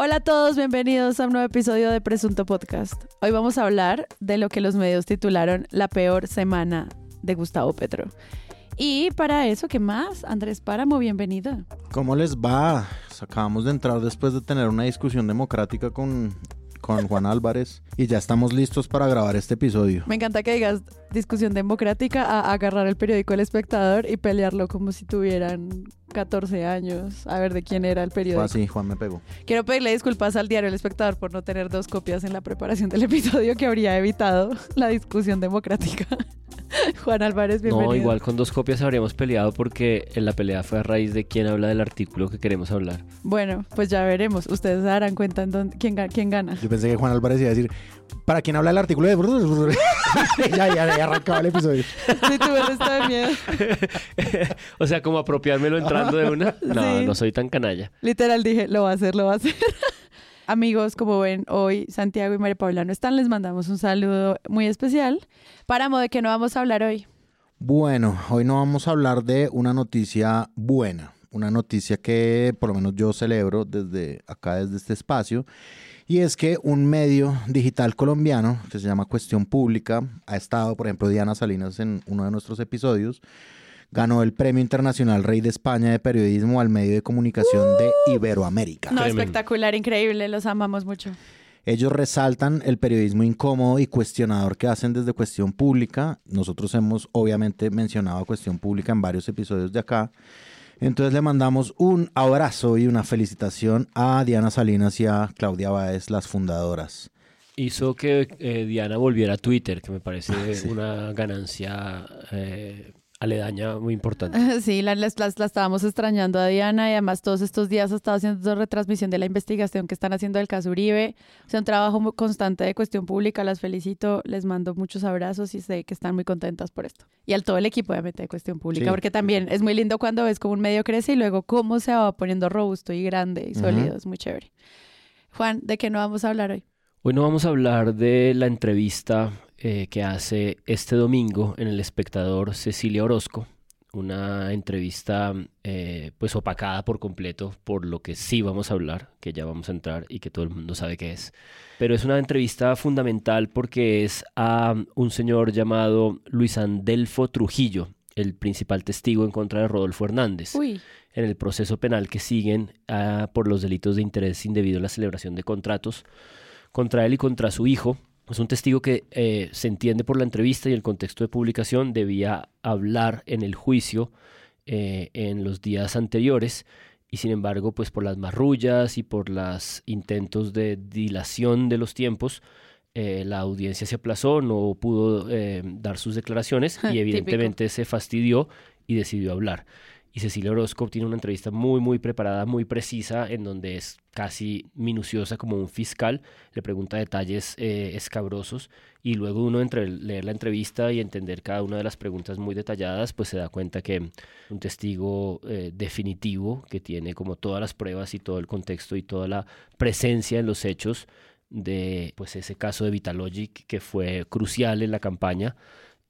Hola a todos, bienvenidos a un nuevo episodio de Presunto Podcast. Hoy vamos a hablar de lo que los medios titularon La peor semana de Gustavo Petro. Y para eso, ¿qué más? Andrés Páramo, bienvenido. ¿Cómo les va? Acabamos de entrar después de tener una discusión democrática con, con Juan Álvarez y ya estamos listos para grabar este episodio. Me encanta que digas discusión democrática a agarrar el periódico El Espectador y pelearlo como si tuvieran 14 años a ver de quién era el periódico. Fue así, Juan me pegó. Quiero pedirle disculpas al diario El Espectador por no tener dos copias en la preparación del episodio que habría evitado la discusión democrática. Juan Álvarez, bienvenido. No, igual con dos copias habríamos peleado porque en la pelea fue a raíz de quién habla del artículo que queremos hablar. Bueno, pues ya veremos. Ustedes se darán cuenta en dónde- quién, quién gana. Yo pensé que Juan Álvarez iba a decir, ¿para quién habla el artículo de... ya, ya, ya arrancaba el episodio. Si tuve resto de miedo. o sea, como apropiármelo entrando de una. No, Sí. no soy tan canalla. Literal dije, lo va a hacer, lo va a hacer. Amigos, como ven, hoy Santiago y María Paula no están. Les mandamos un saludo muy especial. Páramo, ¿de qué no vamos a hablar hoy? Bueno, hoy no vamos a hablar de una noticia buena, una noticia que por lo menos yo celebro desde acá, desde este espacio, y es que un medio digital colombiano que se llama Cuestión Pública, ha estado, por ejemplo, Diana Salinas en uno de nuestros episodios, ganó el Premio Internacional Rey de España de Periodismo al Medio de Comunicación de Iberoamérica. No, espectacular, increíble, los amamos mucho. Ellos resaltan el periodismo incómodo y cuestionador que hacen desde Cuestión Pública. Nosotros hemos obviamente mencionado a Cuestión Pública en varios episodios de acá. Entonces le mandamos un abrazo y una felicitación a Diana Salinas y a Claudia Báez, las fundadoras. Hizo que eh, Diana volviera a Twitter, que me parece Sí. una ganancia eh, aledaña muy importante. Sí, la, estábamos extrañando a Diana y además todos estos días ha estado haciendo retransmisión de la investigación que están haciendo del caso Uribe. O sea, un trabajo muy constante de cuestión pública. Las felicito, les mando muchos abrazos y sé que están muy contentas por esto. Y al todo el equipo, obviamente, de cuestión pública, Sí. porque también es muy lindo cuando ves cómo un medio crece y luego cómo se va poniendo robusto y grande y sólido. Es muy chévere. Juan, ¿de qué no vamos a hablar hoy? Hoy no vamos a hablar de la entrevista eh, que hace este domingo en El Espectador Cecilia Orozco. Una entrevista eh, pues opacada por completo por lo que sí vamos a hablar, que ya vamos a entrar y que todo el mundo sabe qué es. Pero es una entrevista fundamental porque es a un señor llamado Luis Andelfo Trujillo, el principal testigo en contra de Rodolfo Hernández Uy, en el proceso penal que siguen ah, por los delitos de interés indebido en la celebración de contratos contra él y contra su hijo. Es un testigo que eh, se entiende por la entrevista y el contexto de publicación debía hablar en el juicio eh, en los días anteriores y sin embargo pues por las marrullas y por los intentos de dilación de los tiempos eh, la audiencia se aplazó, no pudo eh, dar sus declaraciones y Típico. evidentemente se fastidió y decidió hablar. Cecilia Orozco tiene una entrevista muy, muy preparada, muy precisa, en donde es casi minuciosa como un fiscal, le pregunta detalles eh, escabrosos y luego uno entre leer la entrevista y entender cada una de las preguntas muy detalladas, pues se da cuenta que un testigo eh, definitivo que tiene como todas las pruebas y todo el contexto y toda la presencia en los hechos de pues ese caso de Vitalogic que fue crucial en la campaña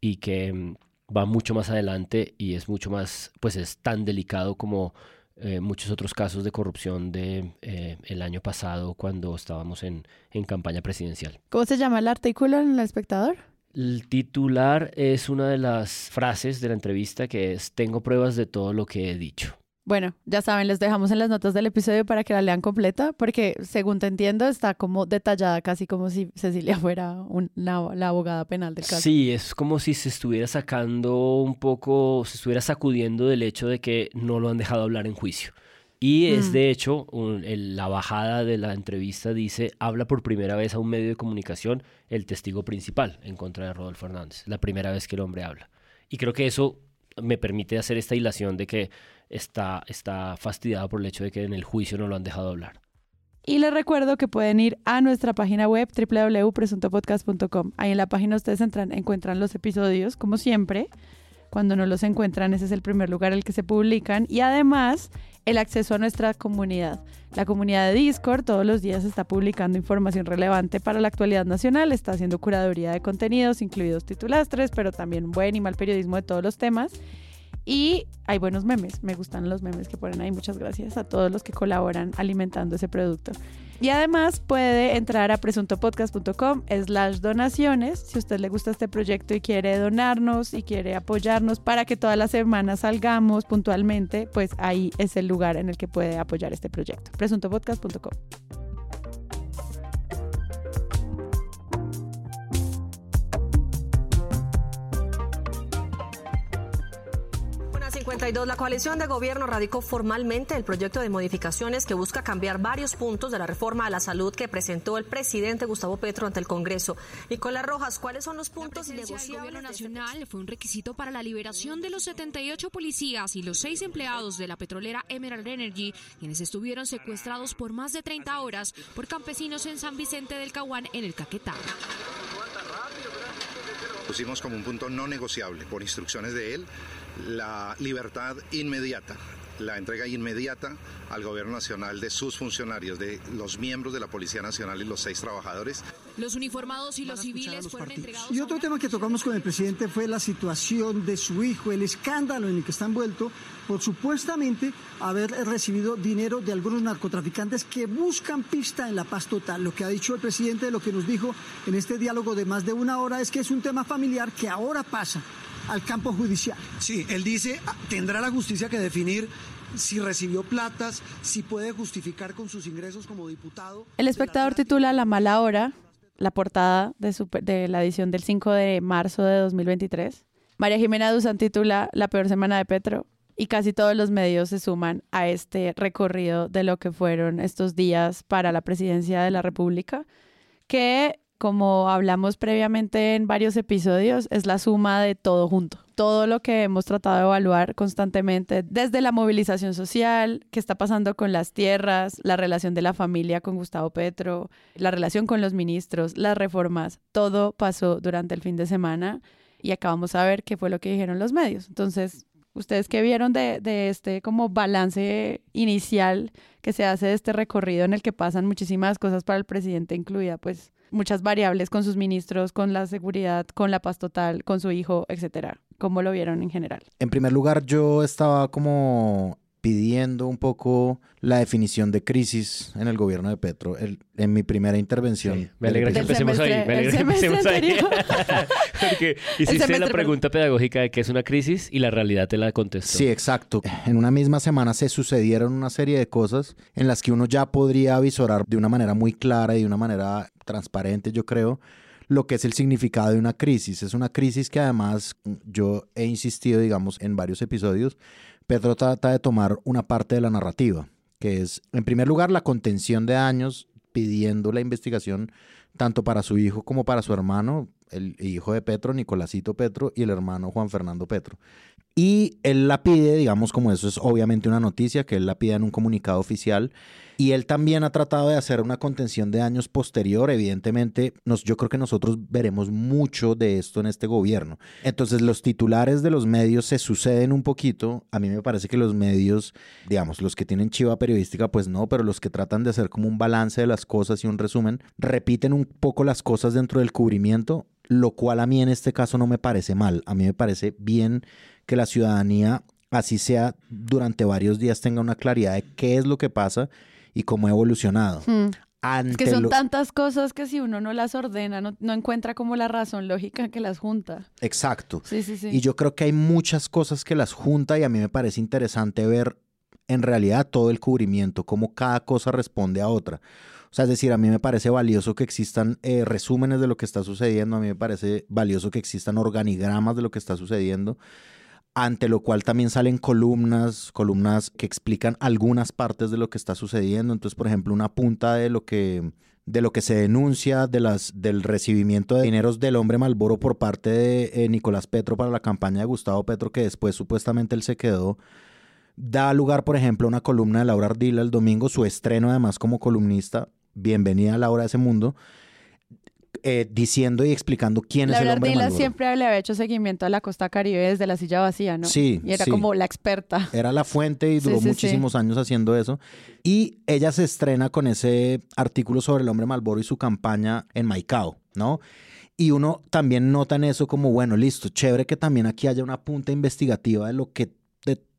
y que mm, va mucho más adelante y es mucho más, pues es tan delicado como eh, muchos otros casos de corrupción de eh, el año pasado cuando estábamos en, en campaña presidencial. ¿cómo se llama el artículo en El Espectador? El titular es una de las frases de la entrevista que es tengo pruebas de todo lo que he dicho. Bueno, ya saben, les dejamos en las notas del episodio para que la lean completa, porque según te entiendo, está como detallada, casi como si Cecilia fuera un- la, la abogada penal del caso. Sí, es como si se estuviera sacando un poco, se estuviera sacudiendo del hecho de que no lo han dejado hablar en juicio. Y es Mm. de hecho, un- el- la bajada de la entrevista dice, habla por primera vez a un medio de comunicación el testigo principal en contra de Rodolfo Hernández. La primera vez que el hombre habla. Y creo que eso me permite hacer esta hilación de que está, está fastidiado por el hecho de que en el juicio no lo han dejado hablar. Y les recuerdo que pueden ir a nuestra página web www.presuntopodcast.com. Ahí en la página ustedes entran, encuentran los episodios, como siempre. Cuando no los encuentran, ese es el primer lugar en el que se publican. Y además, el acceso a nuestra comunidad. La comunidad de Discord todos los días está publicando información relevante para la actualidad nacional, está haciendo curaduría de contenidos, incluidos titulastres, pero también buen y mal periodismo de todos los temas. Y hay buenos memes, me gustan los memes que ponen ahí. Muchas gracias a todos los que colaboran alimentando ese producto. Y además puede entrar a presuntopodcast.com slash donaciones si a usted le gusta este proyecto y quiere donarnos y quiere apoyarnos para que todas las semanas salgamos puntualmente, pues ahí es el lugar en el que puede apoyar este proyecto. presuntopodcast.com. 52, la coalición de gobierno radicó formalmente el proyecto de modificaciones que busca cambiar varios puntos de la reforma a la salud que presentó el presidente Gustavo Petro ante el Congreso. Nicolás Rojas, ¿cuáles son los puntos negociables? El gobierno este nacional fue un requisito para la liberación de los 78 policías y los seis empleados de la petrolera Emerald Energy, quienes estuvieron secuestrados por más de 30 horas por campesinos en San Vicente del Caguán, en el Caquetá pusimos como un punto no negociable por instrucciones de él la libertad inmediata la entrega inmediata al gobierno nacional de sus funcionarios, de los miembros de la Policía Nacional y los seis trabajadores. Los uniformados y los civiles fueron entregados. Y otro tema que tocamos con el presidente fue la situación de su hijo, el escándalo en el que está envuelto por supuestamente haber recibido dinero de algunos narcotraficantes que buscan pista en la paz total. Lo que ha dicho el presidente, lo que nos dijo en este diálogo de más de una hora es que es un tema familiar que ahora pasa al campo judicial. Sí, él dice, ah, tendrá la justicia que definir si recibió platas, si puede justificar con sus ingresos como diputado. El espectador titula La mala hora, la portada de, de la edición del 5 de marzo de 2023. María Jimena Duzán titula La peor semana de Petro y casi todos los medios se suman a este recorrido de lo que fueron estos días para la presidencia de la República, que como hablamos previamente en varios episodios, es la suma de todo junto. Todo lo que hemos tratado de evaluar constantemente, desde la movilización social, qué está pasando con las tierras, la relación de la familia con Gustavo Petro, la relación con los ministros, las reformas, todo pasó durante el fin de semana y acabamos a ver qué fue lo que dijeron los medios. Entonces, ustedes qué vieron de, este como balance inicial que se hace de este recorrido en el que pasan muchísimas cosas para el presidente, incluida pues muchas variables con sus ministros, con la seguridad, con la paz total, con su hijo, etcétera. ¿Cómo lo vieron en general? En primer lugar, yo estaba como pidiendo un poco la definición de crisis en el gobierno de Petro en mi primera intervención. me alegra que empecemos ahí. Me alegra que empecemos ahí. Porque hiciste la pregunta pedagógica de qué es una crisis y la realidad te la contestó. Sí, exacto. En una misma semana se sucedieron una serie de cosas en las que uno ya podría visorar de una manera muy clara y de una manera transparente, yo creo, lo que es el significado de una crisis. Es una crisis que además yo he insistido, digamos, en varios episodios, Pedro trata de tomar una parte de la narrativa, que es, en primer lugar, la contención de daños, pidiendo la investigación tanto para su hijo como para su hermano, el hijo de Petro, Nicolásito Petro, y el hermano Juan Fernando Petro. Y él la pide, digamos, como eso es obviamente una noticia, que él la pide en un comunicado oficial. Y él también ha tratado de hacer una contención de años posterior. Evidentemente, nos, yo creo que nosotros veremos mucho de esto en este gobierno. Entonces, los titulares de los medios se suceden un poquito. A mí me parece que los medios, digamos, los que tienen chiva periodística, pues no, pero los que tratan de hacer como un balance de las cosas y un resumen, repiten un poco las cosas dentro del cubrimiento, lo cual a mí en este caso no me parece mal. A mí me parece bien que la ciudadanía, así sea durante varios días, tenga una claridad de qué es lo que pasa y cómo ha evolucionado. Hmm. es que son tantas cosas que si uno no las ordena, no, encuentra como la razón lógica que las junta. Exacto. Sí, sí, sí. Y yo creo que hay muchas cosas que las junta y a mí me parece interesante ver en realidad todo el cubrimiento, cómo cada cosa responde a otra. O sea, es decir, a mí me parece valioso que existan eh, resúmenes de lo que está sucediendo, a mí me parece valioso que existan organigramas de lo que está sucediendo ante lo cual también salen columnas, columnas que explican algunas partes de lo que está sucediendo. Entonces, por ejemplo, una punta de lo que de lo que se denuncia de las, del recibimiento de dineros del hombre Malboro por parte de eh, Nicolás Petro para la campaña de Gustavo Petro, que después supuestamente él se quedó, da lugar, por ejemplo, a una columna de Laura Ardila el domingo, su estreno además como columnista, bienvenida a Laura a ese mundo, eh, diciendo y explicando quién es el hombre Ardila siempre le había hecho seguimiento a la costa caribe desde la silla vacía, ¿no? Sí. Y era como la experta. Era la fuente y duró muchísimos años haciendo eso. Y ella se estrena con ese artículo sobre el hombre Malboro y su campaña en Maicao, ¿no? Y uno también nota en eso como, bueno, listo, chévere que también aquí haya una punta investigativa de lo que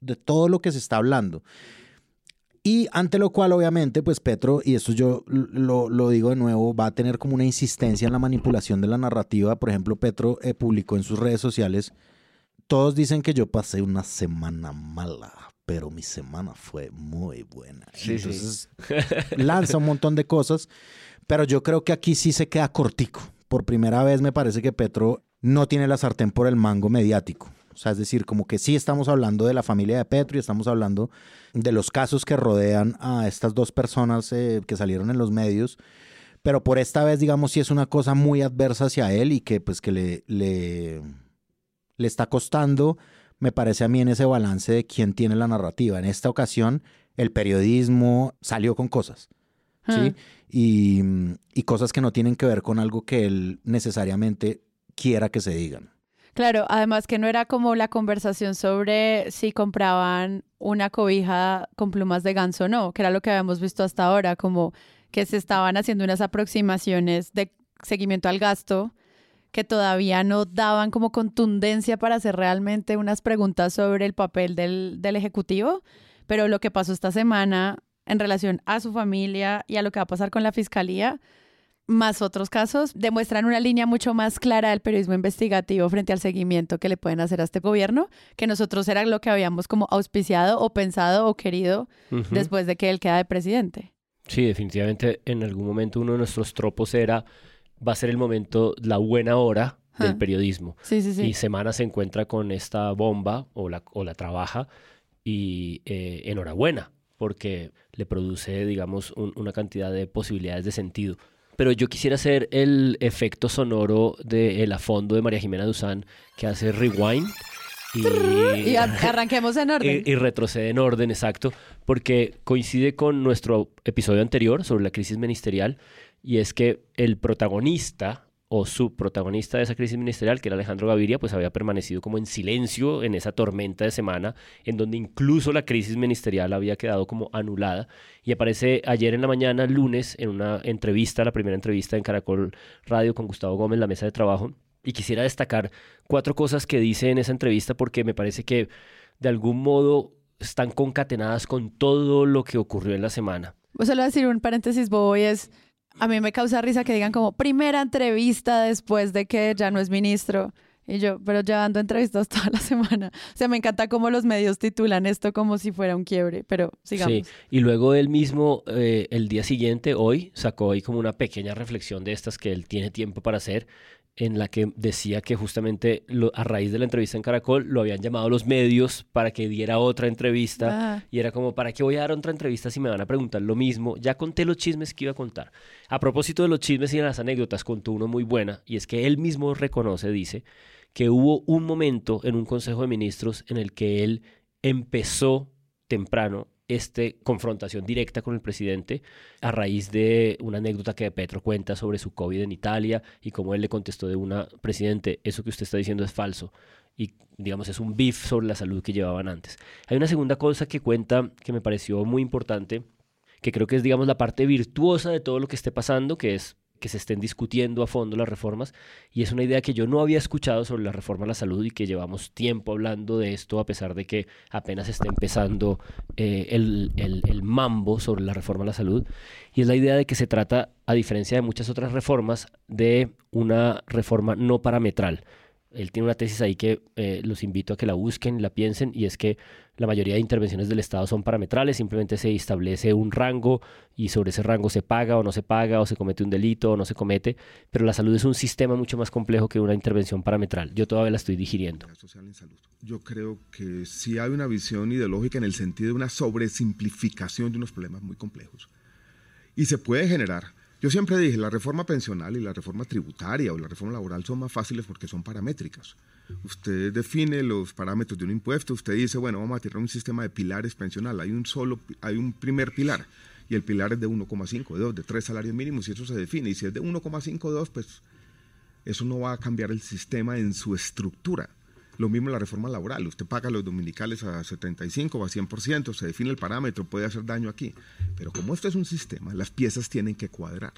de todo lo que se está hablando. Y ante lo cual, obviamente, pues Petro, y esto yo lo, lo, digo de nuevo, va a tener como una insistencia en la manipulación de la narrativa. Por ejemplo, Petro eh, publicó en sus redes sociales, todos dicen que yo pasé una semana mala, pero mi semana fue muy buena. Entonces, lanza un montón de cosas, pero yo creo que aquí sí se queda cortico. Por primera vez me parece que Petro no tiene la sartén por el mango mediático. O sea, es decir, como que sí estamos hablando de la familia de Petro y estamos hablando de los casos que rodean a estas dos personas eh, que salieron en los medios, pero por esta vez, digamos, sí es una cosa muy adversa hacia él y que pues que le, le, le está costando, me parece a mí, en ese balance de quién tiene la narrativa. En esta ocasión, el periodismo salió con cosas, ¿sí? Ah. Y, y cosas que no tienen que ver con algo que él necesariamente quiera que se digan. Claro, además que no era como la conversación sobre si compraban una cobija con plumas de ganso o no, que era lo que habíamos visto hasta ahora, como que se estaban haciendo unas aproximaciones de seguimiento al gasto que todavía no daban como contundencia para hacer realmente unas preguntas sobre el papel del, del Ejecutivo, pero lo que pasó esta semana en relación a su familia y a lo que va a pasar con la Fiscalía más otros casos, demuestran una línea mucho más clara del periodismo investigativo frente al seguimiento que le pueden hacer a este gobierno, que nosotros era lo que habíamos como auspiciado o pensado o querido después de que él queda de presidente. Sí, definitivamente en algún momento uno de nuestros tropos era, va a ser el momento, la buena hora del periodismo. Sí, sí, sí. Y Semana se encuentra con esta bomba o la, o la trabaja y eh, enhorabuena, porque le produce, digamos, una cantidad de posibilidades de sentido pero yo quisiera hacer el efecto sonoro de el fondo de María Jimena Duzán que hace rewind. Y, arranquemos en orden. Y, y, retrocede en orden, exacto, porque coincide con nuestro episodio anterior sobre la crisis ministerial, y es que el protagonista o su protagonista de esa crisis ministerial, que era Alejandro Gaviria, pues había permanecido como en silencio en esa tormenta de semana, en donde incluso la crisis ministerial había quedado como anulada. Y aparece ayer en la mañana, lunes, en una entrevista, la primera entrevista en Caracol Radio con Gustavo Gómez, la mesa de trabajo. Y quisiera destacar cuatro cosas que dice en esa entrevista porque me parece que de algún modo están concatenadas con todo lo que ocurrió en la semana. Pues solo decir un paréntesis, Bobo, y es a mí me causa risa que digan como primera entrevista después de que ya no es ministro. Y yo, pero llevando entrevistas toda la semana. O sea, me encanta cómo los medios titulan esto como si fuera un quiebre, pero sigamos. Sí, y luego él mismo, eh, el día siguiente, hoy, sacó ahí como una pequeña reflexión de estas que él tiene tiempo para hacer en la que decía que justamente a raíz de la entrevista en Caracol lo habían llamado los medios para que diera otra entrevista ah. y era como, ¿para qué voy a dar otra entrevista si me van a preguntar lo mismo? Ya conté los chismes que iba a contar. A propósito de los chismes y de las anécdotas, contó uno muy buena y es que él mismo reconoce, dice, que hubo un momento en un Consejo de Ministros en el que él empezó temprano esta confrontación directa con el presidente a raíz de una anécdota que Petro cuenta sobre su COVID en Italia y cómo él le contestó de una, presidente, eso que usted está diciendo es falso. Y digamos, es un beef sobre la salud que llevaban antes. Hay una segunda cosa que cuenta que me pareció muy importante, que creo que es, digamos, la parte virtuosa de todo lo que esté pasando, que es que se estén discutiendo a fondo las reformas y es una idea que yo no había escuchado sobre la reforma a la salud y que llevamos tiempo hablando de esto a pesar de que apenas está empezando eh, el, el mambo sobre la reforma a la salud. Y es la idea de que se trata, a diferencia de muchas otras reformas, de una reforma no parametral. Él tiene una tesis ahí que eh, los invito a que la busquen la piensen, y es que la mayoría de intervenciones del Estado son parametrales, simplemente se establece un rango y sobre ese rango se paga o no se paga, o se comete un delito o no se comete, pero la salud es un sistema mucho más complejo que una intervención parametral. Yo todavía la estoy digiriendo. Yo creo que sí hay una visión ideológica en el sentido de una sobresimplificación de unos problemas muy complejos. Y se puede generar yo siempre dije, la reforma pensional y la reforma tributaria o la reforma laboral son más fáciles porque son paramétricas. Usted define los parámetros de un impuesto, usted dice, bueno, vamos a tirar un sistema de pilares pensional, hay un solo, hay un primer pilar y el pilar es de 1,5, de 2, de 3 salarios mínimos y eso se define. Y si es de 1,5, 2, pues eso no va a cambiar el sistema en su estructura. Lo mismo la reforma laboral. Usted paga los dominicales a 75 o a 100%, se define el parámetro, puede hacer daño aquí. Pero como esto es un sistema, las piezas tienen que cuadrar.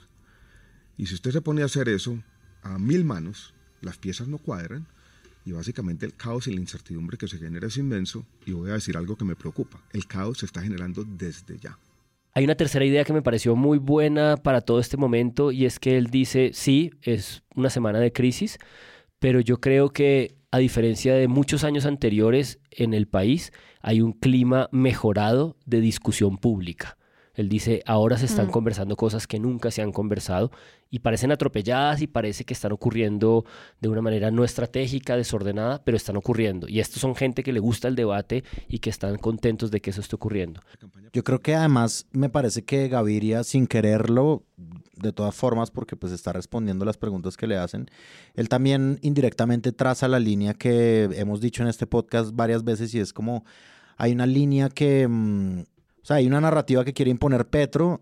Y si usted se pone a hacer eso a mil manos, las piezas no cuadran Y básicamente el caos y la incertidumbre que se genera es inmenso. Y voy a decir algo que me preocupa. El caos se está generando desde ya. Hay una tercera idea que me pareció muy buena para todo este momento y es que él dice, sí, es una semana de crisis, pero yo creo que a diferencia de muchos años anteriores en el país, hay un clima mejorado de discusión pública. Él dice, ahora se están Mm. conversando cosas que nunca se han conversado y parecen atropelladas y parece que están ocurriendo de una manera no estratégica, desordenada, pero están ocurriendo. Y estos son gente que le gusta el debate y que están contentos de que eso esté ocurriendo. Yo creo que además me parece que Gaviria, sin quererlo, de todas formas, porque pues está respondiendo las preguntas que le hacen, él también indirectamente traza la línea que hemos dicho en este podcast varias veces y es como hay una línea que, mm, o sea, hay una narrativa que quiere imponer Petro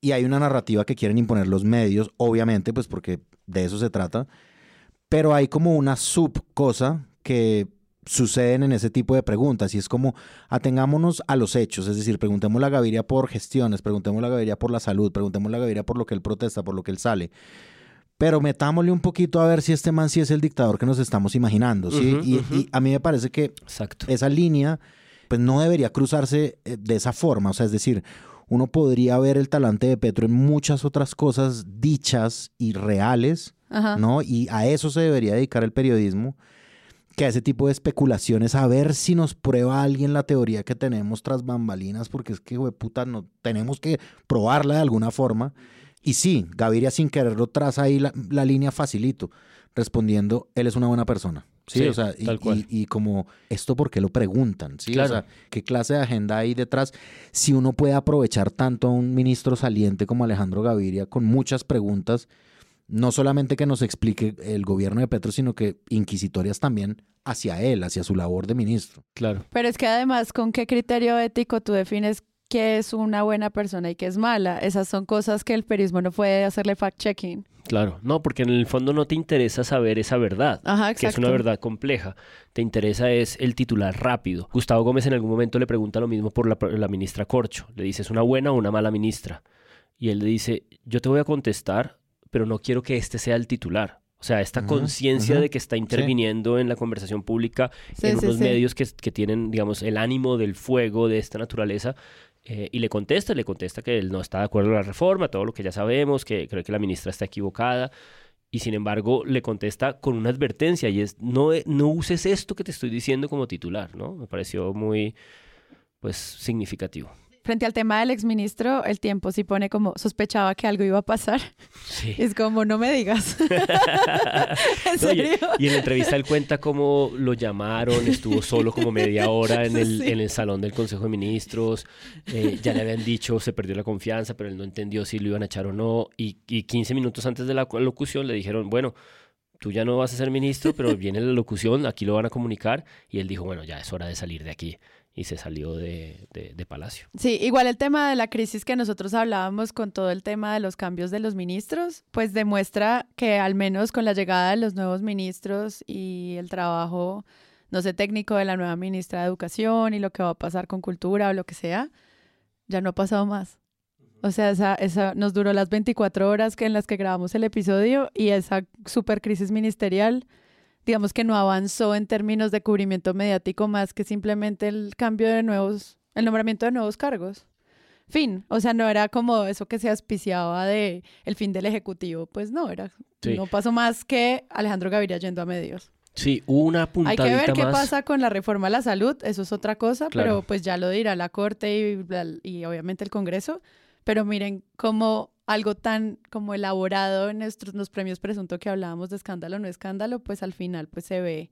y hay una narrativa que quieren imponer los medios, obviamente, pues porque de eso se trata, pero hay como una subcosa que suceden en ese tipo de preguntas y es como atengámonos a los hechos, es decir, preguntémosle a Gaviria por gestiones, preguntémosle a Gaviria por la salud, preguntémosle a Gaviria por lo que él protesta, por lo que él sale. Pero metámosle un poquito a ver si este man sí es el dictador que nos estamos imaginando, ¿sí? Y, y a mí me parece que Exacto. esa línea pues no debería cruzarse eh, de esa forma, o sea, es decir, uno podría ver el talante de Petro en muchas otras cosas dichas y reales, Ajá. ¿no? Y a eso se debería dedicar el periodismo, que a ese tipo de especulaciones, a ver si nos prueba alguien la teoría que tenemos tras bambalinas, porque es que, güey, puta, no, tenemos que probarla de alguna forma. Y sí, Gaviria sin quererlo traza ahí la, la línea facilito, respondiendo, él es una buena persona. Sí, Sí, o sea, y, tal cual. y- y como, ¿esto por qué lo preguntan? Sí, Claro. o sea, ¿qué clase de agenda hay detrás? Si uno puede aprovechar tanto a un ministro saliente como Alejandro Gaviria con muchas preguntas, no solamente que nos explique el gobierno de Petro, sino que inquisitorias también hacia él, hacia su labor de ministro. Claro. Pero es que además, ¿con qué criterio ético tú defines qué es una buena persona y qué es mala? Esas son cosas que el periodismo no puede hacerle fact-checking. Claro, no, porque en el fondo no te interesa saber esa verdad, Ajá, que es una verdad compleja. Te interesa es el titular rápido. Gustavo Gómez en algún momento le pregunta lo mismo por la, la ministra Corcho. Le dice, ¿es una buena o una mala ministra? Y él le dice, yo te voy a contestar, pero no quiero que este sea el titular. O sea, esta conciencia de que está interviniendo en la conversación pública, Sí, en sí, unos sí. medios que, que tienen, digamos, el ánimo del fuego de esta naturaleza, eh, y le contesta, le contesta que él no está de acuerdo con la reforma, todo lo que ya sabemos, que cree que la ministra está equivocada, y sin embargo le contesta con una advertencia, y es, no, eh, no uses esto que te estoy diciendo como titular, ¿no? Me pareció muy, pues, significativo. Frente al tema del exministro, el tiempo sí pone como sospechaba que algo iba a pasar. Sí. Es como, no me digas. ¿En No, y, serio? y en la entrevista él cuenta cómo lo llamaron, estuvo solo como media hora en el, Sí. en el salón del Consejo de Ministros, eh, ya le habían dicho, se perdió la confianza, pero él no entendió si lo iban a echar o no, y, y 15 minutos antes de la cu- locución le dijeron, bueno, tú ya no vas a ser ministro, pero viene la locución, aquí lo van a comunicar, y él dijo, bueno, ya es hora de salir de aquí, y se salió de, de- de Palacio. Sí, igual el tema de la crisis que nosotros hablábamos con todo el tema de los cambios de los ministros, pues demuestra que al menos con la llegada de los nuevos ministros y el trabajo, no sé, técnico de la nueva ministra de Educación y lo que va a pasar con cultura o lo que sea, ya no ha pasado más. O sea, esa, esa nos duró las 24 horas que en las que grabamos el episodio y esa super crisis ministerial, digamos que no avanzó en términos de cubrimiento mediático más que simplemente el cambio de nuevos, el nombramiento de nuevos cargos. Fin, o sea, no era como eso que se auspiciaba de el fin del ejecutivo, pues no, era, Sí. no pasó más que Alejandro Gaviria yendo a medios. Sí, una Hay puntadita que ver qué más. pasa con la reforma a la salud, eso es otra cosa, Claro. pero pues ya lo dirá la Corte y, y obviamente el Congreso. Pero miren cómo algo tan como elaborado en nuestros los premios presunto que hablábamos de escándalo no escándalo, pues al final pues se ve,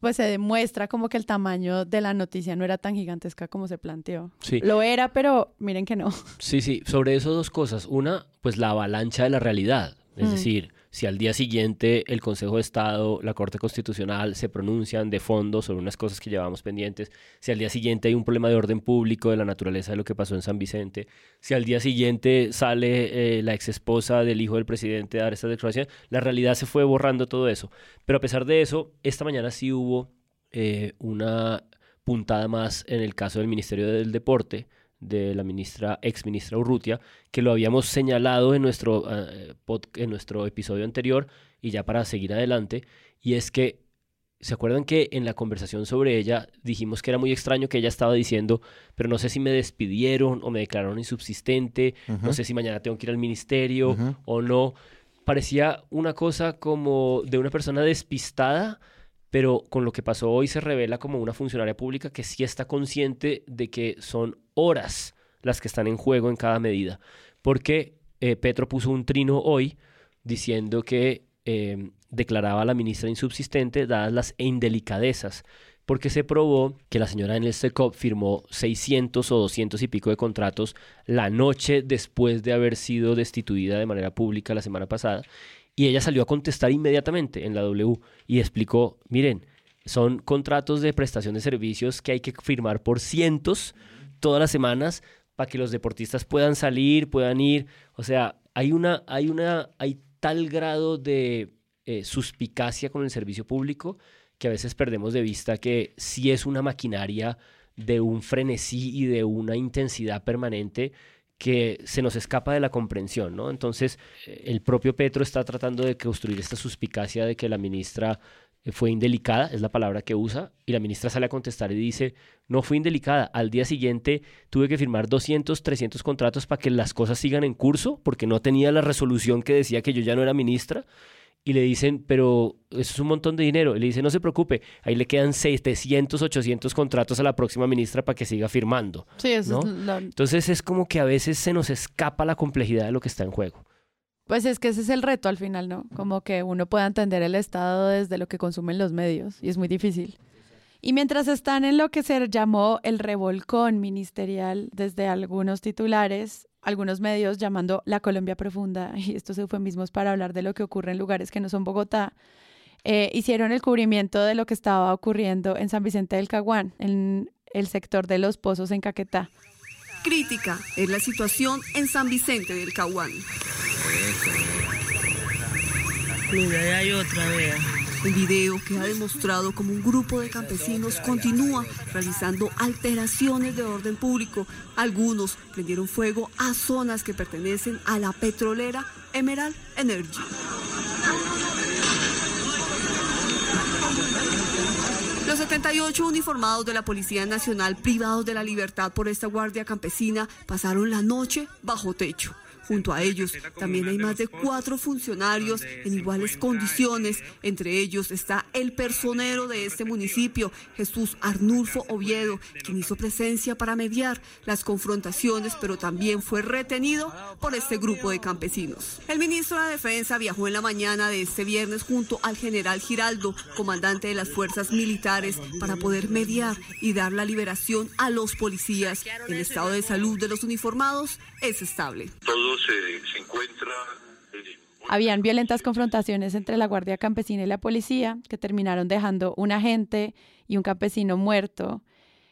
pues se demuestra como que el tamaño de la noticia no era tan gigantesca como se planteó. Sí. Lo era, pero miren que no. Sí, sí, sobre eso dos cosas. Una, pues la avalancha de la realidad. Es Mm. decir, si al día siguiente el Consejo de Estado, la Corte Constitucional se pronuncian de fondo sobre unas cosas que llevamos pendientes, si al día siguiente hay un problema de orden público de la naturaleza de lo que pasó en San Vicente, si al día siguiente sale eh, la ex esposa del hijo del presidente a dar esta declaración, la realidad se fue borrando todo eso. Pero a pesar de eso, esta mañana sí hubo eh, una puntada más en el caso del Ministerio del Deporte, de la ministra, ex ministra Urrutia, que lo habíamos señalado en nuestro, eh, pod- en nuestro episodio anterior y ya para seguir adelante, y es que ¿Se acuerdan que en la conversación sobre ella dijimos que era muy extraño que ella estaba diciendo, pero no sé si me despidieron o me declararon insubsistente, no sé si mañana tengo que ir al ministerio o no? Parecía una cosa como de una persona despistada, pero con lo que pasó hoy se revela como una funcionaria pública que sí está consciente de que son horas las que están en juego en cada medida. Porque eh, Petro puso un trino hoy diciendo que eh, declaraba a la ministra insubsistente dadas las indelicadezas, porque se probó que la señora en el SECOP firmó 600 o 200 y pico de contratos la noche después de haber sido destituida de manera pública la semana pasada, y ella salió a contestar inmediatamente en la W y explicó, miren, son contratos de prestación de servicios que hay que firmar por cientos todas las semanas para que los deportistas puedan salir, puedan ir, o sea, hay una, hay una, hay tal grado de eh, suspicacia con el servicio público que a veces perdemos de vista que sí es una maquinaria de un frenesí y de una intensidad permanente que se nos escapa de la comprensión, ¿no? Entonces, el propio Petro está tratando de construir esta suspicacia de que la ministra eh, fue indelicada, es la palabra que usa, y la ministra sale a contestar y dice, no fue indelicada, al día siguiente tuve que firmar 200, 300 contratos para que las cosas sigan en curso, porque no tenía la resolución que decía que yo ya no era ministra, y le dicen, pero eso es un montón de dinero. Y le dice, no se preocupe, ahí le quedan 700, 800 contratos a la próxima ministra para que siga firmando. Sí, eso es Entonces es como que a veces se nos escapa la complejidad de lo que está en juego. Pues es que ese es el reto al final, ¿no? Como que uno pueda entender el Estado desde lo que consumen los medios y es muy difícil. Y mientras están en lo que se llamó el revolcón ministerial desde algunos titulares, algunos medios llamando la Colombia profunda, y estos eufemismos para hablar de lo que ocurre en lugares que no son Bogotá, eh, hicieron el cubrimiento de lo que estaba ocurriendo en San Vicente del Caguán, en el sector de los pozos en Caquetá. Crítica es la situación en San Vicente del Caguán. hay otra vez. Un video que ha demostrado cómo un grupo de campesinos continúa realizando alteraciones de orden público. Algunos prendieron fuego a zonas que pertenecen a la petrolera Emerald Energy. Los 78 uniformados de la Policía Nacional privados de la libertad por esta guardia campesina pasaron la noche bajo techo. Junto a ellos también hay más de cuatro funcionarios en iguales condiciones. Entre ellos está el personero de este municipio, Jesús Arnulfo Oviedo, quien hizo presencia para mediar las confrontaciones, pero también fue retenido por este grupo de campesinos. El ministro de Defensa viajó en la mañana de este viernes junto al general Giraldo, comandante de las fuerzas militares, para poder mediar y dar la liberación a los policías. El estado de salud de los uniformados es estable se, encuentra... Eh, Habían violentas confrontaciones entre la Guardia Campesina y la policía que terminaron dejando un agente y un campesino muerto.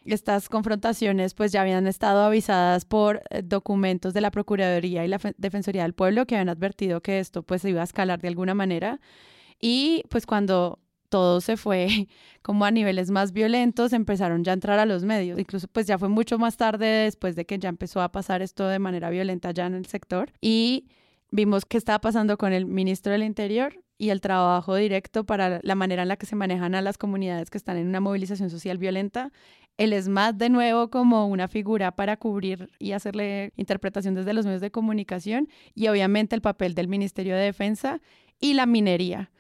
Estas confrontaciones pues ya habían estado avisadas por eh, documentos de la Procuraduría y la Defensoría del Pueblo que habían advertido que esto pues iba a escalar de alguna manera. Y pues cuando todo se fue como a niveles más violentos, empezaron ya a entrar a los medios. Incluso pues ya fue mucho más tarde después de que ya empezó a pasar esto de manera violenta ya en el sector. Y vimos qué estaba pasando con el ministro del Interior y el trabajo directo para la manera en la que se manejan a las comunidades que están en una movilización social violenta. El ESMAD de nuevo como una figura para cubrir y hacerle interpretación desde los medios de comunicación y obviamente el papel del Ministerio de Defensa y la minería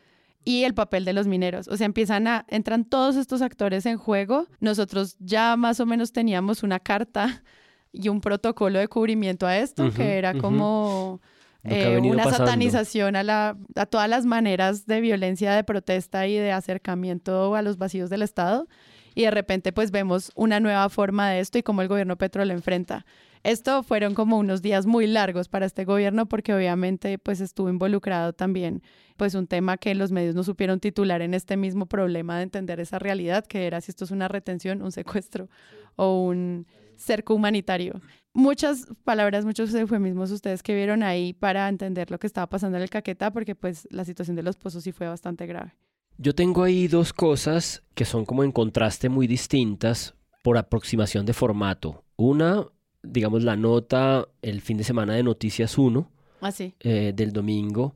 y el papel de los mineros. O sea, empiezan a, entran todos estos actores en juego. Nosotros ya más o menos teníamos una carta y un protocolo de cubrimiento a esto, que era como eh, una satanización a, la, a todas las maneras de violencia, de protesta y de acercamiento a los vacíos del Estado. Y de repente pues vemos una nueva forma de esto y cómo el gobierno Petro lo enfrenta. Esto fueron como unos días muy largos para este gobierno porque obviamente pues estuvo involucrado también pues un tema que los medios no supieron titular en este mismo problema de entender esa realidad que era si esto es una retención, un secuestro o un cerco humanitario. Muchas palabras, muchos eufemismos ustedes que vieron ahí para entender lo que estaba pasando en el Caquetá porque pues la situación de los pozos sí fue bastante grave. Yo tengo ahí dos cosas que son como en contraste muy distintas por aproximación de formato. Una digamos, la nota el fin de semana de Noticias 1 ah, eh, del domingo,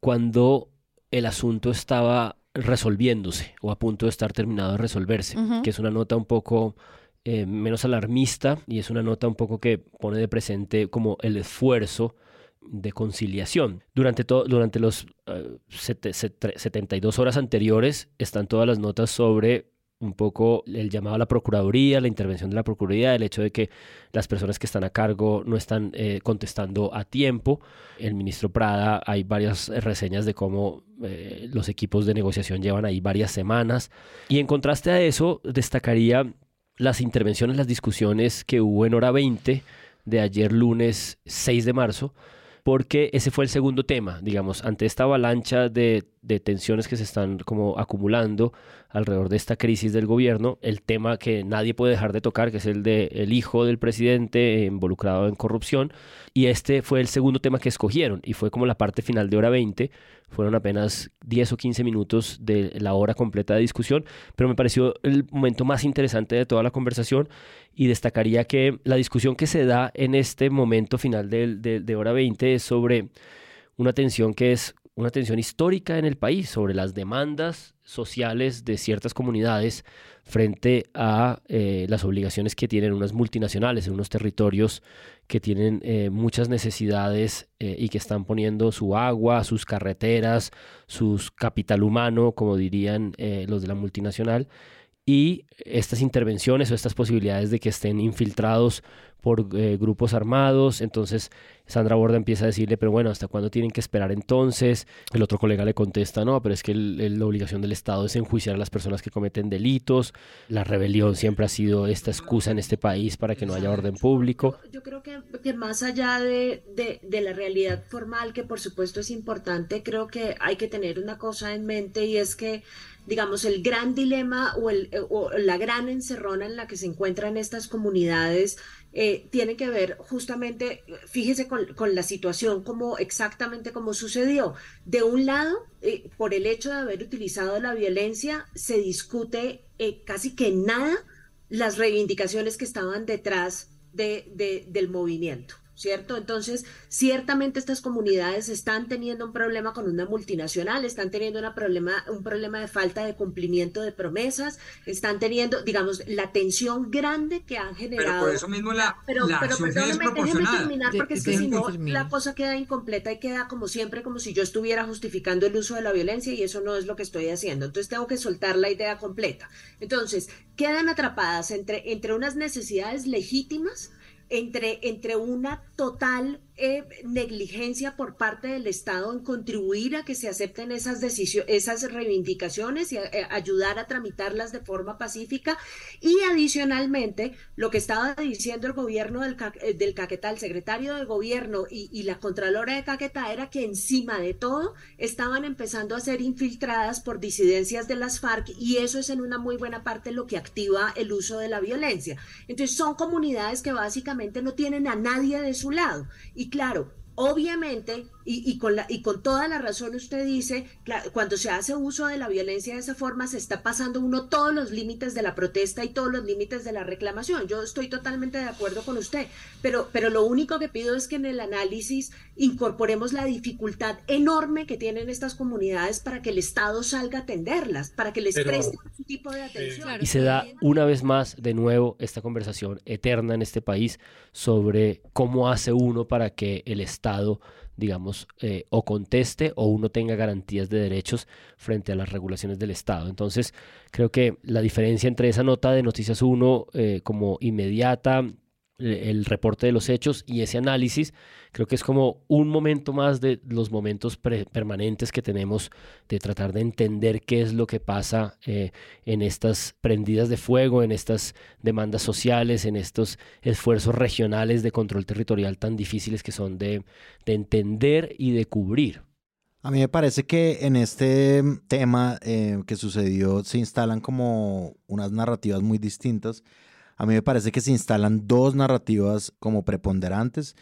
cuando el asunto estaba resolviéndose o a punto de estar terminado de resolverse, que es una nota un poco eh, menos alarmista y es una nota un poco que pone de presente como el esfuerzo de conciliación. Durante, durante los eh, sete- sete- 72 horas anteriores están todas las notas sobre un poco el llamado a la Procuraduría, la intervención de la Procuraduría, el hecho de que las personas que están a cargo no están eh, contestando a tiempo. El ministro Prada, hay varias eh, reseñas de cómo eh, los equipos de negociación llevan ahí varias semanas. Y en contraste a eso, destacaría las intervenciones, las discusiones que hubo en hora 20 de ayer lunes 6 de marzo, porque ese fue el segundo tema, digamos, ante esta avalancha de, de tensiones que se están como acumulando alrededor de esta crisis del gobierno, el tema que nadie puede dejar de tocar, que es el de el hijo del presidente involucrado en corrupción, y este fue el segundo tema que escogieron, y fue como la parte final de hora 20, fueron apenas 10 o 15 minutos de la hora completa de discusión, pero me pareció el momento más interesante de toda la conversación y destacaría que la discusión que se da en este momento final del- de, de hora 20 es sobre una tensión que es una tensión histórica en el país, sobre las demandas sociales de ciertas comunidades frente a eh, las obligaciones que tienen unas multinacionales en unos territorios que tienen eh, muchas necesidades eh, y que están poniendo su agua, sus carreteras, su capital humano, como dirían los de la multinacional, y estas intervenciones o estas posibilidades de que estén infiltrados por eh, grupos armados. Entonces Sandra Borda empieza a decirle, pero bueno, ¿hasta cuándo tienen que esperar entonces? El otro colega le contesta, no, pero es que el- el- la obligación del Estado es enjuiciar a las personas que cometen delitos. La rebelión siempre ha sido esta excusa en este país para que no haya orden público. Yo creo que, que más allá de, de- de la realidad formal, que por supuesto es importante, creo que hay que tener una cosa en mente y es que, digamos, el gran dilema o, el, o la gran encerrona en la que se encuentran estas comunidades eh, tiene que ver justamente, fíjese con, la situación como exactamente como sucedió. De un lado, eh, por el hecho de haber utilizado la violencia, se discute eh, casi que nada las reivindicaciones que estaban detrás de, de- del movimiento, ¿cierto? Entonces, ciertamente estas comunidades están teniendo un problema con una multinacional, están teniendo una problema, un problema de falta de cumplimiento de promesas, están teniendo, digamos, la tensión grande que han generado. por eso mismo la- pero, la pero déjeme terminar, De- porque es que si no, la cosa queda incompleta y queda como siempre, como si yo estuviera justificando el uso de la violencia y eso no es lo que estoy haciendo. Entonces tengo que soltar la idea completa. Entonces, quedan atrapadas entre, entre unas necesidades legítimas, entre, entre una total eh, negligencia por parte del Estado en contribuir a que se acepten esas decisiones, esas reivindicaciones y eh, ayudar a tramitarlas de forma pacífica. Y adicionalmente, lo que estaba diciendo el gobierno del, eh, del Caquetá, el secretario de gobierno y, y la contralora de Caquetá, era que encima de todo estaban empezando a ser infiltradas por disidencias de las FARC y eso es en una muy buena parte lo que activa el uso de la violencia. Entonces son comunidades que básicamente no tienen a nadie de su lado. Y claro, obviamente, y, y con la, y con toda la razón usted dice, cuando se hace uso de la violencia de esa forma, se está pasando uno todos los límites de la protesta y todos los límites de la reclamación. Yo estoy totalmente de acuerdo con usted, pero, pero lo único que pido es que en el análisis incorporemos la dificultad enorme que tienen estas comunidades para que el Estado salga a atenderlas, para que les Pero- preste tipo de atención. Y se da una vez más, de nuevo, esta conversación eterna en este país sobre cómo hace uno para que el Estado, digamos, eh, o conteste o uno tenga garantías de derechos frente a las regulaciones del Estado. Entonces, creo que la diferencia entre esa nota de Noticias 1 eh, como inmediata, el reporte de los hechos y ese análisis, creo que es como un momento más de los momentos permanentes que tenemos de tratar de entender qué es lo que pasa eh, en estas prendidas de fuego, en estas demandas sociales, en estos esfuerzos regionales de control territorial tan difíciles que son de, de entender y de cubrir. A mí me parece que en este tema eh, que sucedió se instalan como unas narrativas muy distintas. A mí me parece que se instalan dos narrativas como preponderantes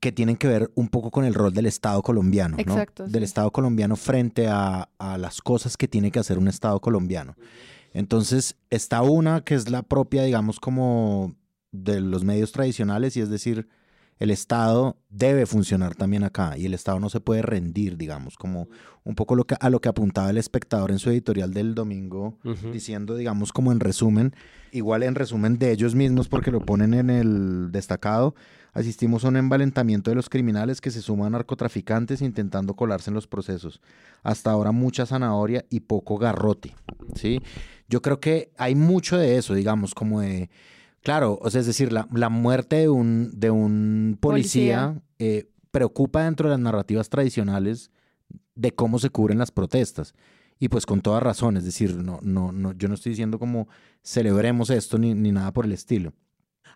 que tienen que ver un poco con el rol del Estado colombiano, ¿no? Exacto, Del. Estado colombiano frente a, a las cosas que tiene que hacer un Estado colombiano. Entonces, está una que es la propia, digamos, como de los medios tradicionales, y es decir, el Estado debe funcionar también acá y el Estado no se puede rendir, digamos, como un poco lo que, a lo que apuntaba el espectador en su editorial del domingo, diciendo, digamos, como en resumen, igual en resumen de ellos mismos porque lo ponen en el destacado, asistimos a un envalentamiento de los criminales que se suman a narcotraficantes intentando colarse en los procesos. Hasta ahora mucha zanahoria y poco garrote, ¿sí? Yo creo que hay mucho de eso, digamos, como de Claro, o sea, es decir, la, muerte de un, de un policía, eh, preocupa dentro de las narrativas tradicionales de cómo se cubren las protestas. Y pues con toda razón, es decir, no, no, no, yo no estoy diciendo como celebremos esto ni, ni nada por el estilo.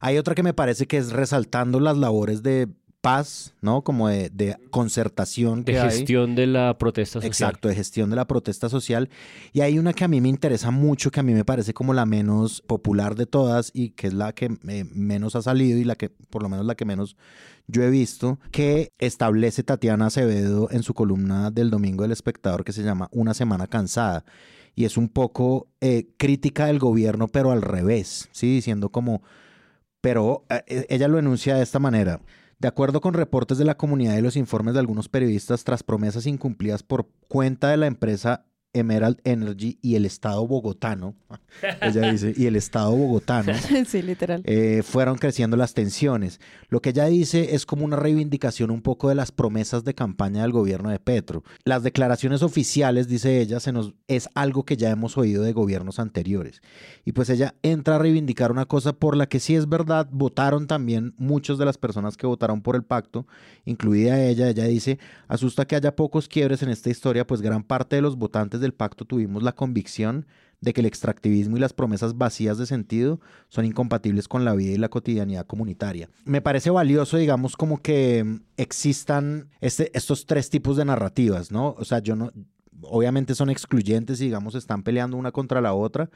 Hay otra que me parece que es resaltando las labores de paz, ¿no? Como de, concertación. De gestión de la protesta social. Exacto, de gestión de la protesta social. Y hay una que a mí me interesa mucho, que a mí me parece como la menos popular de todas y que es la que eh, menos ha salido y la que, por lo menos la que menos yo he visto, que establece Tatiana Acevedo en su columna del Domingo del Espectador que se llama Una Semana Cansada. Y es un poco eh, crítica del gobierno, pero al revés, ¿sí? Diciendo como, pero eh, ella lo enuncia de esta manera. De acuerdo con reportes de la comunidad y los informes de algunos periodistas, tras promesas incumplidas por cuenta de la empresa Emerald Energy y el Estado bogotano, ella dice, y el Estado bogotano, sí, literal. Eh, fueron creciendo las tensiones. Lo que ella dice es como una reivindicación un poco de las promesas de campaña del gobierno de Petro. Las declaraciones oficiales, dice ella, se nos, es algo que ya hemos oído de gobiernos anteriores. Y pues ella entra a reivindicar una cosa por la que sí es verdad, votaron también muchas de las personas que votaron por el pacto, incluida ella. Ella dice, asusta que haya pocos quiebres en esta historia, pues gran parte de los votantes del pacto tuvimos la convicción de que el extractivismo y las promesas vacías de sentido son incompatibles con la vida y la cotidianidad comunitaria. Me parece valioso, digamos, como que existan este, estos tres tipos de narrativas, ¿no? O sea, yo no, obviamente son excluyentes y, digamos, están peleando una contra la otra.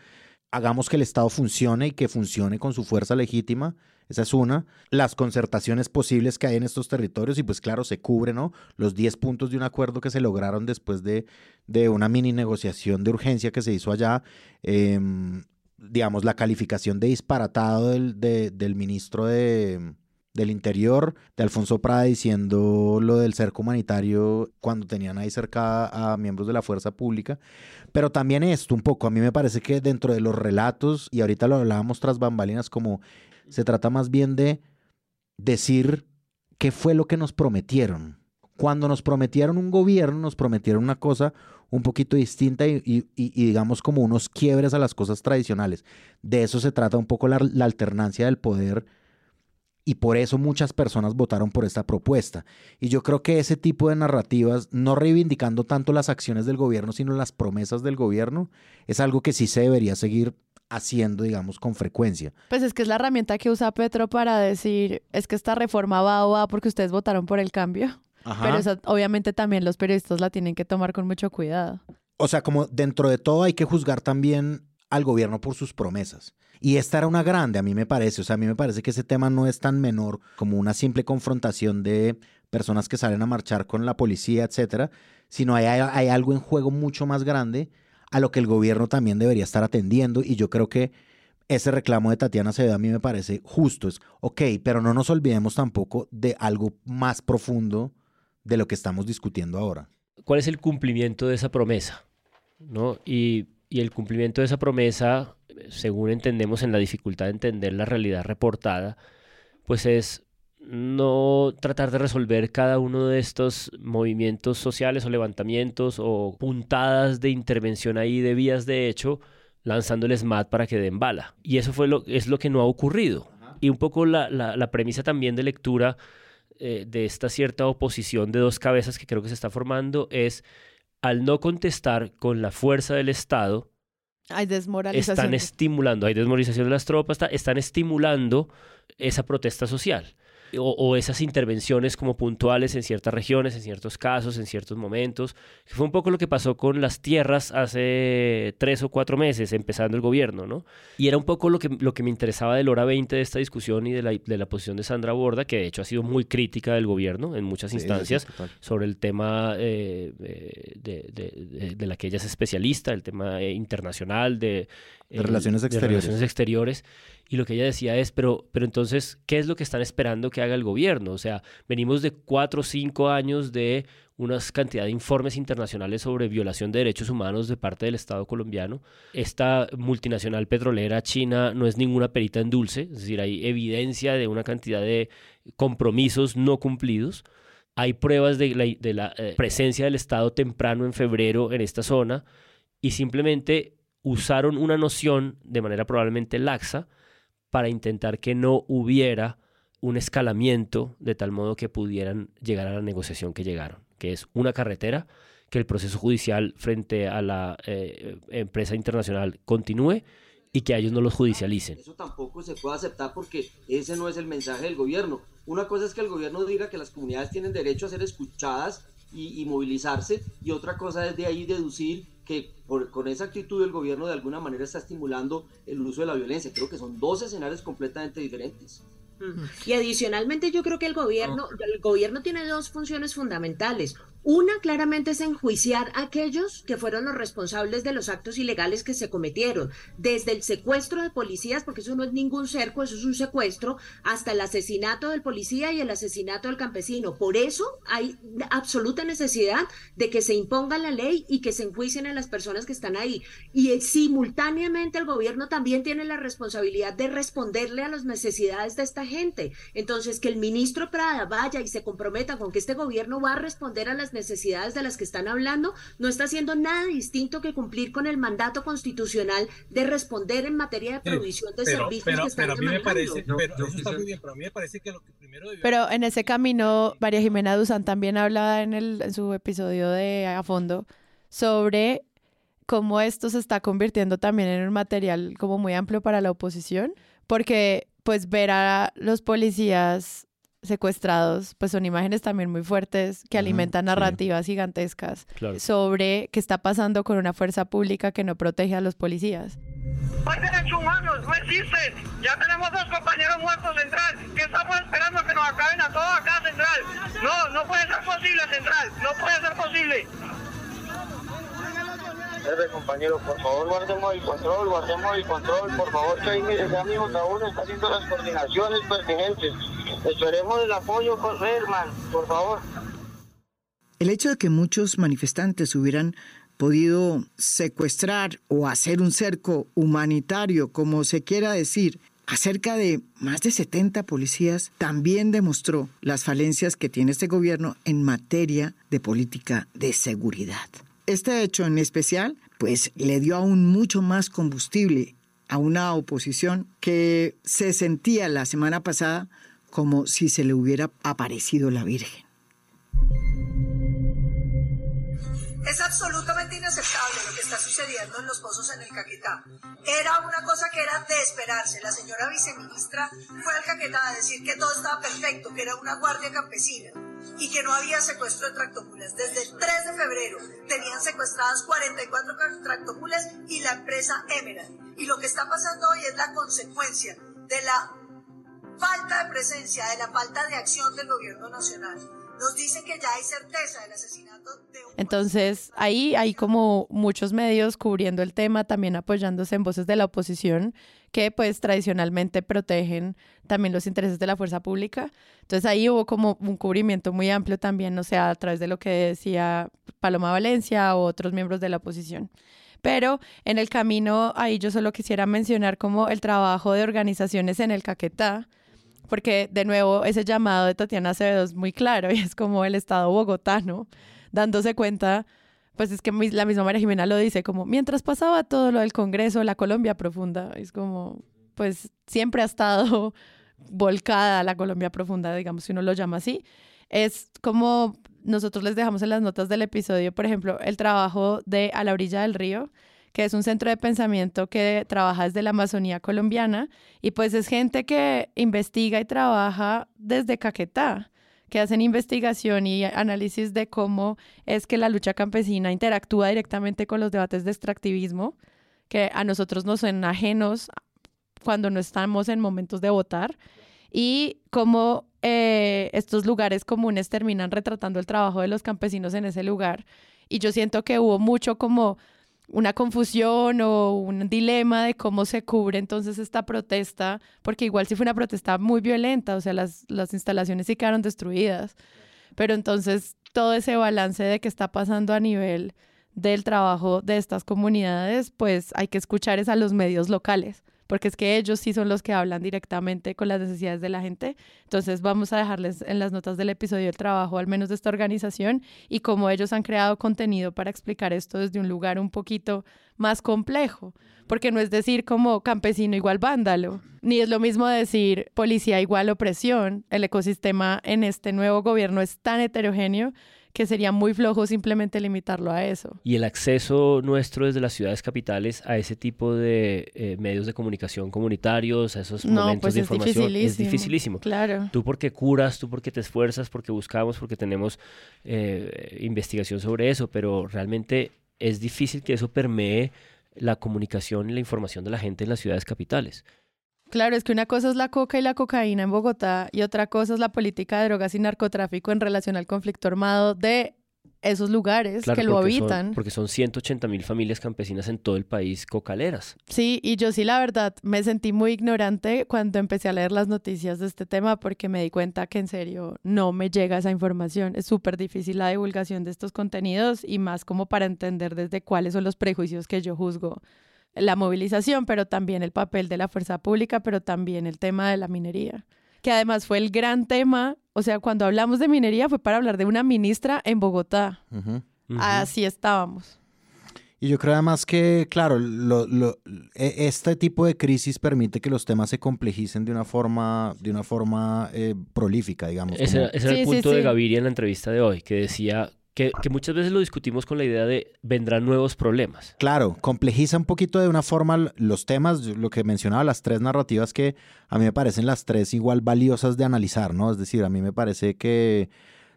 Hagamos que el Estado funcione y que funcione con su fuerza legítima esa es una. Las concertaciones posibles que hay en estos territorios y pues claro, se cubren ¿no? los 10 puntos de un acuerdo que se lograron después de, de una mini negociación de urgencia que se hizo allá. Em, digamos, la calificación de disparatado del, del ministro de, del Interior, de Alfonso Prada, diciendo lo del cerco humanitario cuando tenían ahí cerca a miembros de la fuerza pública. Pero también esto un poco, a mí me parece que dentro de los relatos, y ahorita lo hablábamos tras bambalinas, como se trata más bien de decir qué fue lo que nos prometieron. Cuando nos prometieron un gobierno, nos prometieron una cosa un poquito distinta y, digamos como unos quiebres a las cosas tradicionales. De eso se trata un poco la, la alternancia del poder y por eso muchas personas votaron por esta propuesta. Y yo creo que ese tipo de narrativas, no reivindicando tanto las acciones del gobierno, sino las promesas del gobierno, es algo que sí se debería seguir haciendo, digamos, con frecuencia. Pues es que es la herramienta que usa Petro para decir, es que esta reforma va o va porque ustedes votaron por el cambio. Pero obviamente también los periodistas la tienen que tomar con mucho cuidado. O sea, como dentro de todo hay que juzgar también al gobierno por sus promesas. Y esta era una grande, a mí me parece. O sea, a mí me parece que ese tema no es tan menor como una simple confrontación de personas que salen a marchar con la policía, etcétera, sino hay, hay algo en juego mucho más grande a lo que el gobierno también debería estar atendiendo y yo creo que ese reclamo de Tatiana Acevedo a mí me parece justo. Es, ok, pero no nos olvidemos tampoco de algo más profundo de lo que estamos discutiendo ahora. ¿Cuál es el cumplimiento de esa promesa? ¿No? Y, y el cumplimiento de esa promesa, según entendemos en la dificultad de entender la realidad reportada, pues es no tratar de resolver cada uno de estos movimientos sociales o levantamientos o puntadas de intervención ahí de vías de hecho, lanzándoles MAT para que den bala. Y eso fue lo, es lo que no ha ocurrido. Y un poco la, la, premisa también de lectura eh, de esta cierta oposición de dos cabezas que creo que se está formando es al no contestar con la fuerza del Estado, hay desmoralización. Están estimulando, hay desmoralización de las tropas, están estimulando esa protesta social o, esas intervenciones como puntuales en ciertas regiones, en ciertos casos, en ciertos momentos. Que fue un poco lo que pasó con las tierras hace tres o cuatro meses, empezando el gobierno, ¿no? Y era un poco lo que, lo que me interesaba del hora 20 de esta discusión y de la, de la posición de Sandra Borda, que de hecho ha sido muy crítica del gobierno en muchas instancias sobre el tema eh, de, de, de, la que ella es especialista, el tema eh, internacional, de, relaciones exteriores. relaciones exteriores. Y lo que ella decía es, pero, pero entonces, ¿qué es lo que están esperando que haga el gobierno. O sea, venimos de cuatro o cinco años de una cantidad de informes internacionales sobre violación de derechos humanos de parte del Estado colombiano. Esta multinacional petrolera china no es ninguna perita en dulce, es decir, hay evidencia de una cantidad de compromisos no cumplidos. Hay pruebas de la, eh, presencia del Estado temprano en febrero en esta zona y simplemente usaron una noción de manera probablemente laxa para intentar que no hubiera un escalamiento de tal modo que pudieran llegar a la negociación que llegaron que es una carretera, que el proceso judicial frente a la eh, empresa internacional continúe y que ellos no los judicialicen. Eso tampoco se puede aceptar porque ese no es el mensaje del gobierno. Una cosa es que el gobierno diga que las comunidades tienen derecho a ser escuchadas y, movilizarse y otra cosa es de ahí deducir que con esa actitud el gobierno de alguna manera está estimulando el uso de la violencia. Creo que son dos escenarios completamente diferentes. Y adicionalmente yo creo que el gobierno, el gobierno tiene dos funciones fundamentales. Una claramente es enjuiciar a aquellos que fueron los responsables de los actos ilegales que se cometieron, desde el secuestro de policías, porque eso no es ningún cerco, eso es un secuestro, hasta el asesinato del policía y el asesinato del campesino. Por eso hay absoluta necesidad de que se imponga la ley y que se enjuicien a las personas que están ahí. Y eh, simultáneamente el gobierno también tiene la responsabilidad de responderle a las necesidades de esta gente. Entonces, que el ministro Prada vaya y se comprometa con que este gobierno va a responder a las necesidades de las que están hablando, no está haciendo nada distinto que cumplir con el mandato constitucional de responder en materia de provisión de servicios que están pero a mí me parece, pero eso está muy bien, pero a mí me parece que lo que primero Pero en ese camino, María Jimena Duzán también habla en, el, en su episodio de A Fondo sobre cómo esto se está convirtiendo también en un material como muy amplio para la oposición, porque pues ver a los policías secuestrados, pues son imágenes también muy fuertes que alimentan narrativas gigantescas sobre qué está pasando con una fuerza pública que no protege a los policías. No hay derechos humanos, no existen. Ya tenemos dos compañeros muertos central. ¿Qué estamos esperando que nos acaben a todos acá central? No, no puede ser posible central, no puede ser posible. Compañero, por favor guardemos el control, guardemos el control, por favor que ahí ya mismo uno está haciendo las coordinaciones pertinentes. Esperemos el apoyo, Herman, por favor. El hecho de que muchos manifestantes hubieran podido secuestrar o hacer un cerco humanitario, como se quiera decir, acerca de más de 70 policías, también demostró las falencias que tiene este gobierno en materia de política de seguridad. Este hecho en especial, pues le dio aún mucho más combustible a una oposición que se sentía la semana pasada como si se le hubiera aparecido la Virgen. Es absolutamente inaceptable lo que está sucediendo en los pozos en el Caquetá. Era una cosa que era de esperarse. La señora viceministra fue al Caquetá a decir que todo estaba perfecto, que era una guardia campesina y que no había secuestro de tractomulas. Desde el 3 de febrero tenían secuestradas 44 tractomulas y la empresa Emerald. Y lo que está pasando hoy es la consecuencia de la falta de presencia, de la falta de acción del gobierno nacional. Nos dicen que ya hay certeza del asesinato de un... Entonces, ahí hay como muchos medios cubriendo el tema, también apoyándose en voces de la oposición, que pues tradicionalmente protegen también los intereses de la fuerza pública. Entonces ahí hubo como un cubrimiento muy amplio también, o sea, a través de lo que decía Paloma Valencia o otros miembros de la oposición. Pero en el camino, ahí yo solo quisiera mencionar como el trabajo de organizaciones en el Caquetá, porque de nuevo ese llamado de Tatiana Acevedo es muy claro y es como el Estado bogotano dándose cuenta, pues es que la misma María Jimena lo dice, como mientras pasaba todo lo del Congreso, la Colombia profunda, es como, pues siempre ha estado volcada la Colombia profunda, digamos, si uno lo llama así. Es como nosotros les dejamos en las notas del episodio, por ejemplo, el trabajo de A la orilla del río, que es un centro de pensamiento que trabaja desde la Amazonía colombiana y pues es gente que investiga y trabaja desde Caquetá, que hacen investigación y análisis de cómo es que la lucha campesina interactúa directamente con los debates de extractivismo, que a nosotros nos son ajenos cuando no estamos en momentos de votar, y cómo eh, estos lugares comunes terminan retratando el trabajo de los campesinos en ese lugar. Y yo siento que hubo mucho como una confusión o un dilema de cómo se cubre entonces esta protesta, porque igual sí fue una protesta muy violenta, o sea, las, las instalaciones sí quedaron destruidas, pero entonces todo ese balance de qué está pasando a nivel del trabajo de estas comunidades, pues hay que escuchar es a los medios locales porque es que ellos sí son los que hablan directamente con las necesidades de la gente. Entonces vamos a dejarles en las notas del episodio el trabajo, al menos de esta organización, y cómo ellos han creado contenido para explicar esto desde un lugar un poquito más complejo, porque no es decir como campesino igual vándalo, ni es lo mismo decir policía igual opresión. El ecosistema en este nuevo gobierno es tan heterogéneo que sería muy flojo simplemente limitarlo a eso. Y el acceso nuestro desde las ciudades capitales a ese tipo de eh, medios de comunicación comunitarios, a esos momentos pues de información, es dificilísimo. Claro. Tú porque curas, tú porque te esfuerzas, porque buscamos, porque tenemos eh, investigación sobre eso, pero realmente es difícil que eso permee la comunicación y la información de la gente en las ciudades capitales. Claro, es que una cosa es la coca y la cocaína en Bogotá y otra cosa es la política de drogas y narcotráfico en relación al conflicto armado de esos lugares que lo habitan. porque son 180 mil familias campesinas en todo el país cocaleras. Sí, y yo sí la verdad me sentí muy ignorante cuando empecé a leer las noticias de este tema porque me di cuenta que en serio no me llega esa información. Es súper difícil la divulgación de estos contenidos y más como para entender desde cuáles son los prejuicios que yo juzgo la movilización, pero también el papel de la fuerza pública, pero también el tema de la minería, que además fue el gran tema, o sea, cuando hablamos de minería fue para hablar de una ministra en Bogotá. Así estábamos. Y yo creo además que, claro, e, este tipo de crisis permite que los temas se complejicen de una forma, de una forma eh, prolífica, digamos. Ese, era el punto de Gaviria en la entrevista de hoy, que decía que, muchas veces lo discutimos con la idea de vendrán nuevos problemas. Claro, complejiza un poquito de una forma los temas, lo que mencionaba, las tres narrativas que a mí me parecen las tres igual valiosas de analizar, ¿no? Es decir, a mí me parece que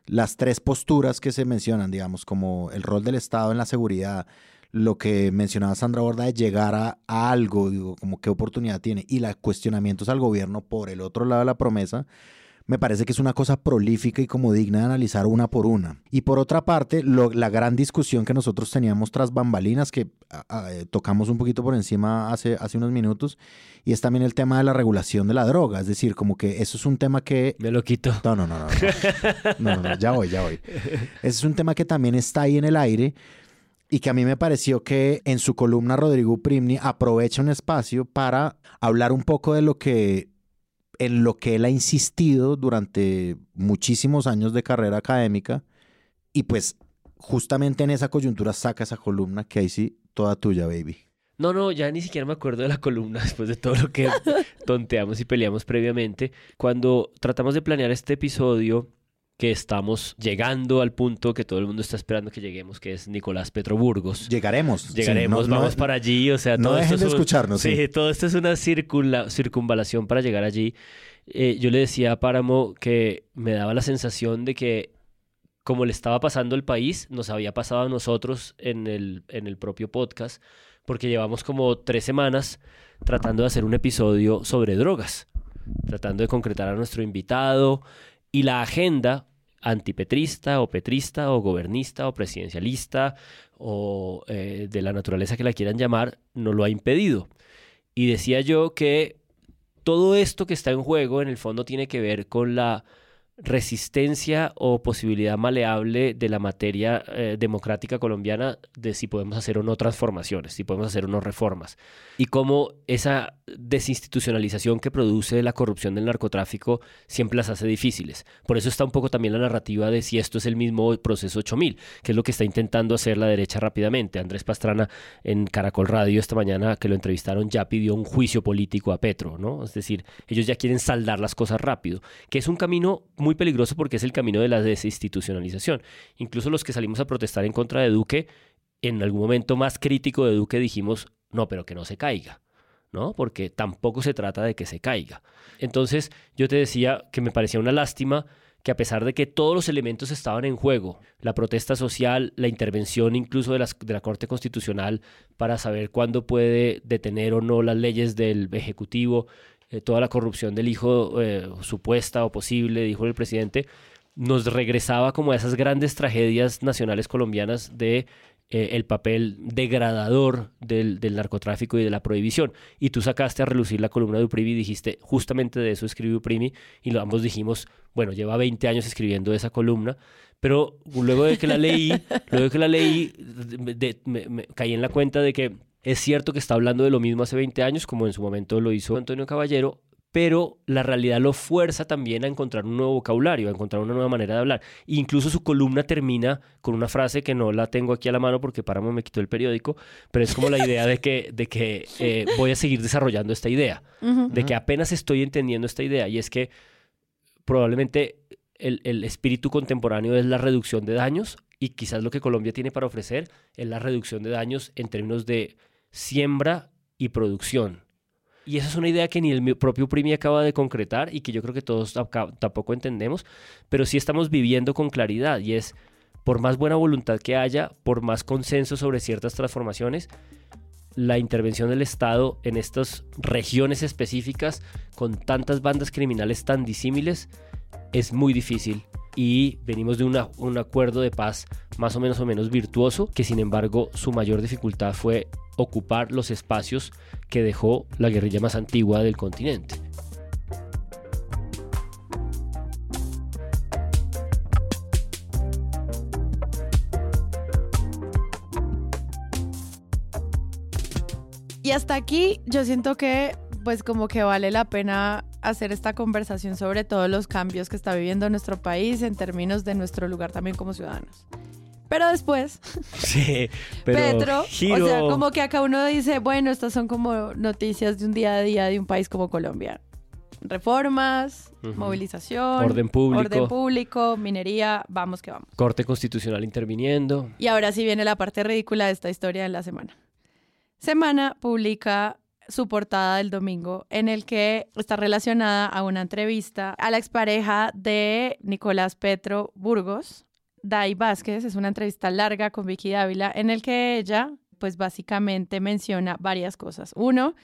las tres posturas que se mencionan, digamos, como el rol del Estado en la seguridad, lo que mencionaba Sandra Borda de llegar a, a algo, digo, como qué oportunidad tiene, y los cuestionamientos al gobierno por el otro lado de la promesa, me parece que es una cosa prolífica y como digna de analizar una por una. Y por otra parte, la gran discusión que nosotros teníamos tras bambalinas, que eh, tocamos un poquito por encima hace, hace unos minutos, y es también el tema de la regulación de la droga. Es decir, como que eso es un tema que... Me lo quito. No, no, no, no. No, no, no, ya voy, ya voy. Ese es un tema que también está ahí en el aire y que a mí me pareció que en su columna Rodrigo Primni aprovecha un espacio para hablar un poco de lo que en lo que él ha insistido durante muchísimos años de carrera académica y pues justamente en esa coyuntura saca esa columna que ahí sí, toda tuya, baby. No, no, ya ni siquiera me acuerdo de la columna después de todo lo que tonteamos y peleamos previamente. Cuando tratamos de planear este episodio, que estamos llegando al punto que todo el mundo está esperando que lleguemos, que es Nicolás Petroburgos. Llegaremos. Llegaremos, vamos para allí, o sea, no todo dejen esto de escucharnos. Sí, todo esto es una circunvalación para llegar allí. Eh, yo le decía a Páramo que me daba la sensación de que como le estaba pasando al país, nos había pasado a nosotros en el, en el propio podcast, porque llevamos como tres semanas tratando de hacer un episodio sobre drogas, tratando de concretar a nuestro invitado, y la agenda antipetrista o petrista o gobernista o presidencialista o eh, de la naturaleza que la quieran llamar, no lo ha impedido. Y decía yo que todo esto que está en juego en el fondo tiene que ver con la resistencia o posibilidad maleable de la materia eh, democrática colombiana de si podemos hacer o no transformaciones, si podemos hacer o no reformas. Y cómo esa desinstitucionalización que produce la corrupción del narcotráfico siempre las hace difíciles. Por eso está un poco también la narrativa de si esto es el mismo proceso 8000, que es lo que está intentando hacer la derecha rápidamente. Andrés Pastrana en Caracol Radio esta mañana que lo entrevistaron ya pidió un juicio político a Petro, ¿no? Es decir, ellos ya quieren saldar las cosas rápido, que es un camino muy peligroso porque es el camino de la desinstitucionalización. Incluso los que salimos a protestar en contra de Duque, en algún momento más crítico de Duque dijimos, no, pero que no se caiga. ¿no? Porque tampoco se trata de que se caiga. Entonces, yo te decía que me parecía una lástima que a pesar de que todos los elementos estaban en juego, la protesta social, la intervención incluso de, de la Corte Constitucional para saber cuándo puede detener o no las leyes del Ejecutivo, eh, toda la corrupción del hijo eh, supuesta o posible, dijo el presidente, nos regresaba como a esas grandes tragedias nacionales colombianas de eh, el papel degradador del, del, narcotráfico y de la prohibición. Y tú sacaste a relucir la columna de Uprimi y dijiste, justamente de eso escribió Uprimi, y lo, ambos dijimos, bueno, lleva 20 años escribiendo esa columna, pero luego de que la leí, luego de que la leí, me, caí en la cuenta de que es cierto que está hablando de lo mismo hace 20 años, como en su momento lo hizo Antonio Caballero, pero la realidad lo fuerza también a encontrar un nuevo vocabulario, a encontrar una nueva manera de hablar. incluso su columna termina con una frase que no la tengo aquí a la mano porque Páramo me quitó el periódico, pero es como la idea de que, de que eh, voy a seguir desarrollando esta idea, de que apenas estoy entendiendo esta idea, y es que probablemente el, el espíritu contemporáneo es la reducción de daños, y quizás lo que Colombia tiene para ofrecer es la reducción de daños en términos de siembra y producción. Y esa es una idea que ni el propio Primi acaba de concretar y que yo creo que todos tampoco entendemos, pero sí estamos viviendo con claridad y es, por más buena voluntad que haya, por más consenso sobre ciertas transformaciones, la intervención del Estado en estas regiones específicas con tantas bandas criminales tan disímiles es muy difícil y venimos de un acuerdo de paz más o menos o menos virtuoso que sin embargo su mayor dificultad fue ocupar los espacios que dejó la guerrilla más antigua del continente. Y hasta aquí yo siento que pues como que vale la pena hacer esta conversación sobre todos los cambios que está viviendo nuestro país en términos de nuestro lugar también como ciudadanos. Pero después, sí, pero Petro, o sea, como que acá uno dice, bueno, estas son como noticias de un día a día de un país como Colombia. Reformas, movilización, orden público. orden público, minería, vamos que vamos. Corte constitucional interviniendo. Y ahora sí viene la parte ridícula de esta historia de la semana. Semana publica su portada del domingo en el que está relacionada a una entrevista a la expareja de Nicolás Petro Burgos, Dai Vázquez, es una entrevista larga con Vicky Dávila en el que ella, pues básicamente menciona varias cosas. Uno,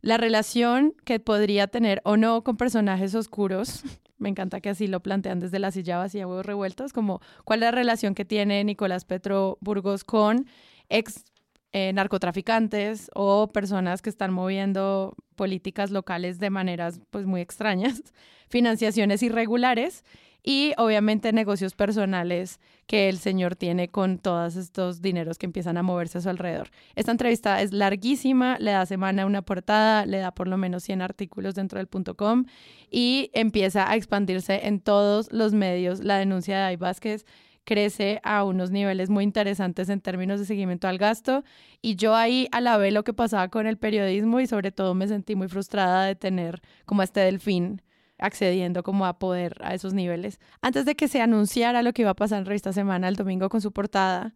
la relación que podría tener o no con personajes oscuros. Me encanta que así lo plantean desde la silla vacía, huevos revueltos, como cuál es la relación que tiene Nicolás Petro Burgos con ex eh, narcotraficantes o personas que están moviendo políticas locales de maneras pues muy extrañas, financiaciones irregulares y obviamente negocios personales que el señor tiene con todos estos dineros que empiezan a moverse a su alrededor. Esta entrevista es larguísima, le da semana una portada, le da por lo menos 100 artículos dentro del punto .com y empieza a expandirse en todos los medios. La denuncia de Ay Vázquez crece a unos niveles muy interesantes en términos de seguimiento al gasto y yo ahí alabé lo que pasaba con el periodismo y sobre todo me sentí muy frustrada de tener como este delfín accediendo como a poder a esos niveles. Antes de que se anunciara lo que iba a pasar en Revista Semana el domingo con su portada,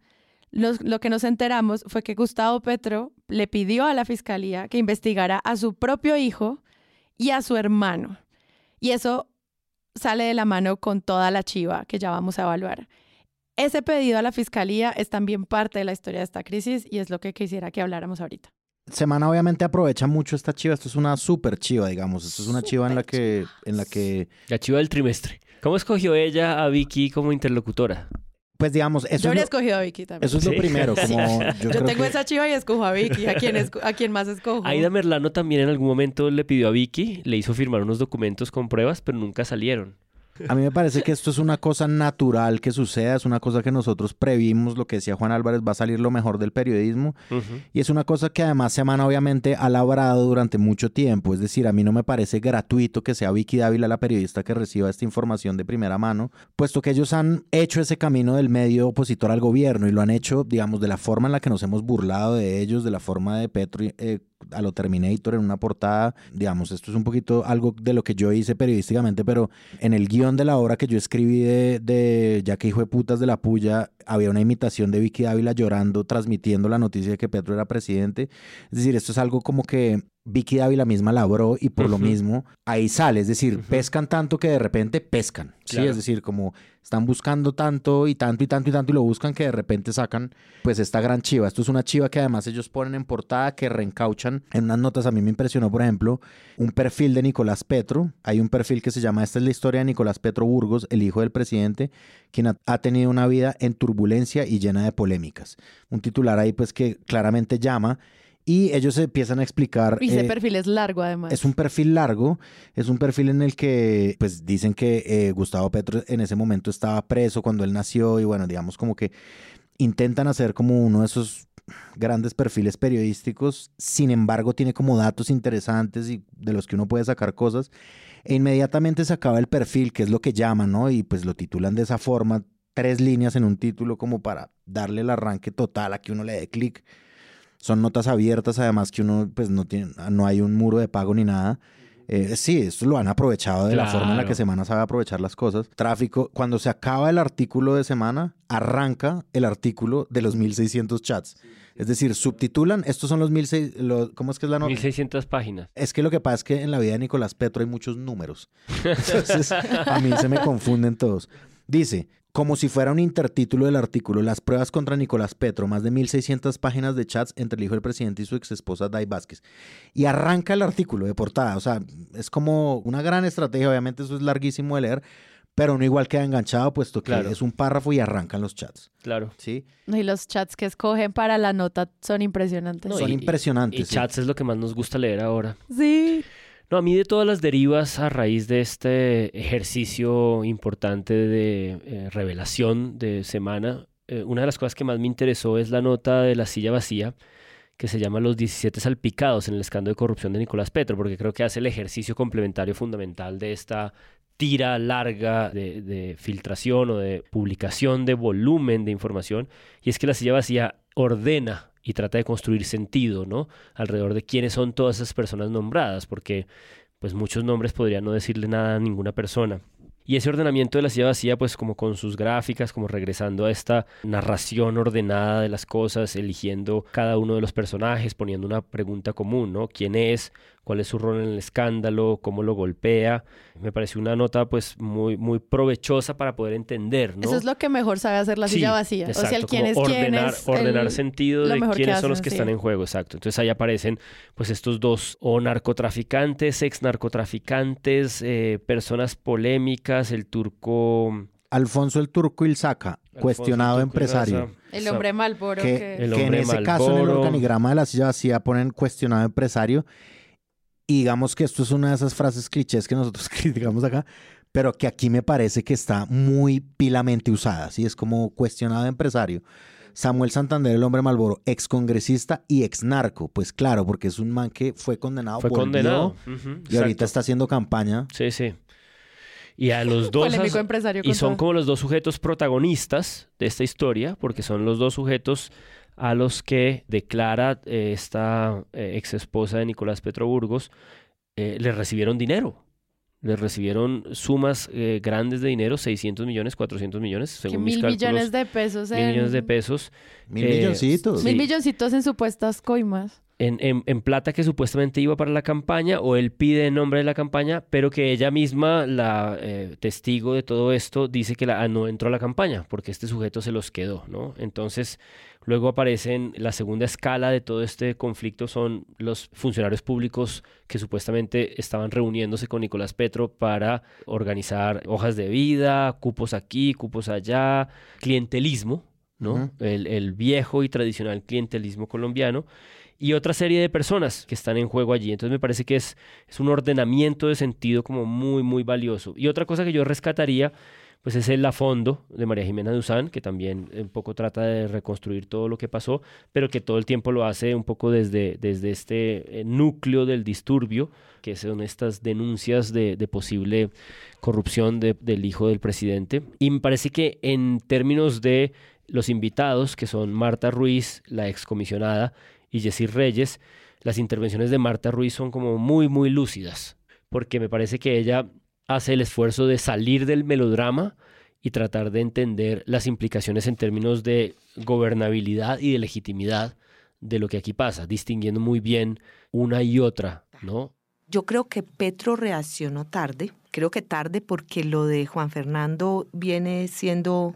lo que nos enteramos fue que Gustavo Petro le pidió a la fiscalía que investigara a su propio hijo y a su hermano. Y eso sale de la mano con toda la chiva que ya vamos a evaluar. Ese pedido a la fiscalía es también parte de la historia de esta crisis y es lo que quisiera que habláramos ahorita. Semana obviamente aprovecha mucho esta chiva. Esto es una super chiva, digamos. Esto es una chiva en la que, en la que. La chiva del trimestre. ¿Cómo escogió ella a Vicky como interlocutora? Pues digamos, eso yo habría escogido a Vicky también. Eso es lo primero. Como yo, tengo esa chiva y escojo a Vicky. ¿A quién, ¿A quién más escojo? Aida Merlano también en algún momento le pidió a Vicky, le hizo firmar unos documentos con pruebas, pero nunca salieron. A mí me parece que esto es una cosa natural que suceda, es una cosa que nosotros previmos, lo que decía Juan Álvarez, va a salir lo mejor del periodismo. Y es una cosa que además Semana obviamente ha labrado durante mucho tiempo. Es decir, a mí no me parece gratuito que sea Vicky Dávila la periodista que reciba esta información de primera mano, puesto que ellos han hecho ese camino del medio opositor al gobierno y lo han hecho, digamos, de la forma en la que nos hemos burlado de ellos, de la forma de Petro eh, a lo Terminator en una portada. Digamos, esto es un poquito algo de lo que yo hice periodísticamente, pero en el guion de la obra que yo escribí de, Ya que hijo de putas de la puya, había una imitación de Vicky Ávila llorando, transmitiendo la noticia de que Petro era presidente. Es decir, esto es algo como que Vicky Dávila misma labró y por lo mismo ahí sale. Es decir, pescan tanto que de repente pescan. Sí, es decir, como están buscando tanto y tanto y tanto y tanto y lo buscan que de repente sacan pues esta gran chiva. Esto es una chiva que además ellos ponen en portada que reencauchan. En unas notas a mí me impresionó, por ejemplo, un perfil de Nicolás Petro. Hay un perfil que se llama Esta es la historia de Nicolás Petro Burgos, el hijo del presidente, quien ha, ha tenido una vida en turbulencia y llena de polémicas. Un titular ahí pues que claramente llama y ellos empiezan a explicar... Y ese eh, perfil es largo además. es un perfil largo, es un perfil en el que pues dicen que eh, Gustavo Petro en ese momento estaba preso cuando él nació y bueno, digamos como que intentan hacer como uno de esos grandes perfiles periodísticos, sin embargo tiene como datos interesantes y de los que uno puede sacar cosas e inmediatamente se acaba el perfil, que es lo que llaman, ¿no? Y pues lo titulan de esa forma, tres líneas en un título como para darle el arranque total a que uno le dé clic. Son notas abiertas, además que uno pues no tiene, no hay un muro de pago ni nada. Eh, sí, esto lo han aprovechado de la forma en la que. Semana sabe aprovechar las cosas. Tráfico, cuando se acaba el artículo de Semana, arranca el artículo de los 1600 chats. Es decir, subtitulan, estos son los 1600, los- ¿cómo es que es la nota? 1600 páginas. Es que lo que pasa es que en la vida de Nicolás Petro hay muchos números. Entonces, a mí se me confunden todos. Dice, como si fuera un intertítulo del artículo, las pruebas contra Nicolás Petro, más de 1600 páginas de chats entre el hijo del presidente y su ex esposa Dai Vázquez. Y arranca el artículo de portada. O sea, es como una gran estrategia. Obviamente eso es larguísimo de leer, pero uno igual queda enganchado, puesto que Claro. es un párrafo y arrancan los chats. Claro. ¿Sí? Y los chats que escogen para la nota son impresionantes. No, Son y- impresionantes. Y sí. chats es lo que más nos gusta leer ahora. Sí. No, a mí de todas las derivas a raíz de este ejercicio importante de eh, revelación de semana, eh, una de las cosas que más me interesó es la nota de la silla vacía que se llama Los 17 salpicados en el escándalo de corrupción de Nicolás Petro, porque creo que hace el ejercicio complementario fundamental de esta tira larga de, de filtración o de publicación de volumen de información, y es que la silla vacía ordena y trata de construir sentido, ¿no? Alrededor de quiénes son todas esas personas nombradas, porque pues muchos nombres podrían no decirle nada a ninguna persona. Y ese ordenamiento de la silla vacía, pues como con sus gráficas, como regresando a esta narración ordenada de las cosas, eligiendo cada uno de los personajes, poniendo una pregunta común, ¿no? ¿Quién es? ¿Cuál es su rol en el escándalo? ¿Cómo lo golpea? Me pareció una nota pues muy, muy provechosa para poder entender, ¿no? Eso es lo que mejor sabe hacer la Sí, silla vacía. o sea, el exacto, quién es como quién ordenar, es ordenar el- sentido de quiénes son los que sí. están en juego, exacto. Entonces ahí aparecen pues estos dos o narcotraficantes, ex narcotraficantes, eh, personas polémicas, el turco Alfonso el Turco Ilzaca, cuestionado empresario. El hombre Malboro. que, Que, El que en ese caso en el organigrama de la silla vacía ponen cuestionado empresario y digamos que esto es una de esas frases clichés que nosotros criticamos acá, pero que aquí me parece que está muy pilamente usada, ¿sí? Es como cuestionado empresario. Samuel Santander, el hombre Malboro, ex congresista y ex narco. Pues claro, porque es un man que fue condenado, Fue volvió, condenado. Ujú, y exacto. ahorita está haciendo campaña. Sí, sí. Y a los dos... Polémico empresario y son como los dos sujetos protagonistas de esta historia, porque son los dos sujetos a los que declara eh, esta eh, ex esposa de Nicolás Petro Burgos, eh, le recibieron dinero. Le recibieron sumas eh, grandes de dinero, 600 millones, 400 millones, que según mis mil cálculos. millones de pesos mil en... millones de pesos. Mil Eh, milloncitos. Mil sí. milloncitos en supuestas coimas. en, en- en plata que supuestamente iba para la campaña o él pide en nombre de la campaña, pero que ella misma, la eh, testigo de todo esto, dice que la, ah, no entró a la campaña porque este sujeto se los quedó, ¿no? Entonces, luego aparecen la segunda escala de todo este conflicto son los funcionarios públicos que supuestamente estaban reuniéndose con Nicolás Petro para organizar hojas de vida, cupos aquí, cupos allá, clientelismo, ¿no? El, el viejo y tradicional clientelismo colombiano y otra serie de personas que están en juego allí. Entonces me parece que es, es un ordenamiento de sentido como muy, muy valioso. Y otra cosa que yo rescataría, pues es el fondo de María Jimena Duzán, que también un poco trata de reconstruir todo lo que pasó, pero que todo el tiempo lo hace un poco desde, desde este eh, núcleo del disturbio, que son estas denuncias de, posible corrupción de- del hijo del presidente. Y me parece que en términos de los invitados, que son Marta Ruiz, la excomisionada, y Jessy Reyes, las intervenciones de Marta Ruiz son como muy, muy lúcidas, porque me parece que ella hace el esfuerzo de salir del melodrama y tratar de entender las implicaciones en términos de gobernabilidad y de legitimidad de lo que aquí pasa, distinguiendo muy bien una y otra, ¿no? Yo creo que Petro reaccionó tarde, creo que tarde porque lo de Juan Fernando viene siendo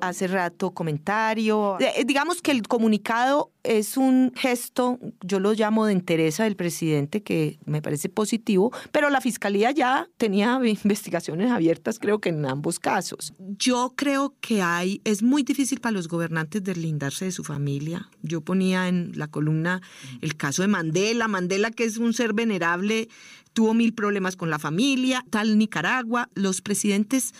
hace rato comentario. Eh, digamos que el comunicado es un gesto, yo lo llamo de interés del presidente, que me parece positivo, pero la fiscalía ya tenía investigaciones abiertas, creo que en ambos casos. Yo creo que hay, es muy difícil para los gobernantes deslindarse de su familia. Yo ponía en la columna el caso de Mandela, Mandela que es un ser venerable tuvo mil problemas con la familia, tal Nicaragua, los presidentes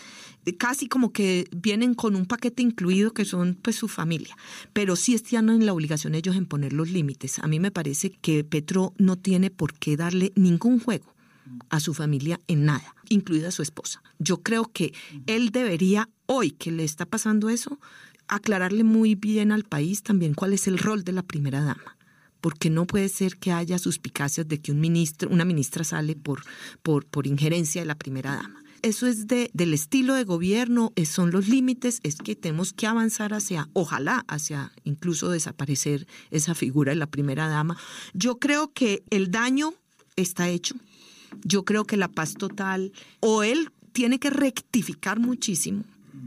casi como que vienen con un paquete incluido que son pues su familia, pero sí están en la obligación ellos en poner los límites. A mí me parece que Petro no tiene por qué darle ningún juego a su familia en nada, incluida su esposa. Yo creo que él debería, hoy que le está pasando eso, aclararle muy bien al país también cuál es el rol de la primera dama porque no puede ser que haya suspicacias de que un ministro, una ministra sale por, por, por injerencia de la primera dama. Eso es de, del estilo de gobierno, son los límites, es que tenemos que avanzar hacia, ojalá, hacia incluso desaparecer esa figura de la primera dama. Yo creo que el daño está hecho. Yo creo que la paz total, o él tiene que rectificar muchísimo,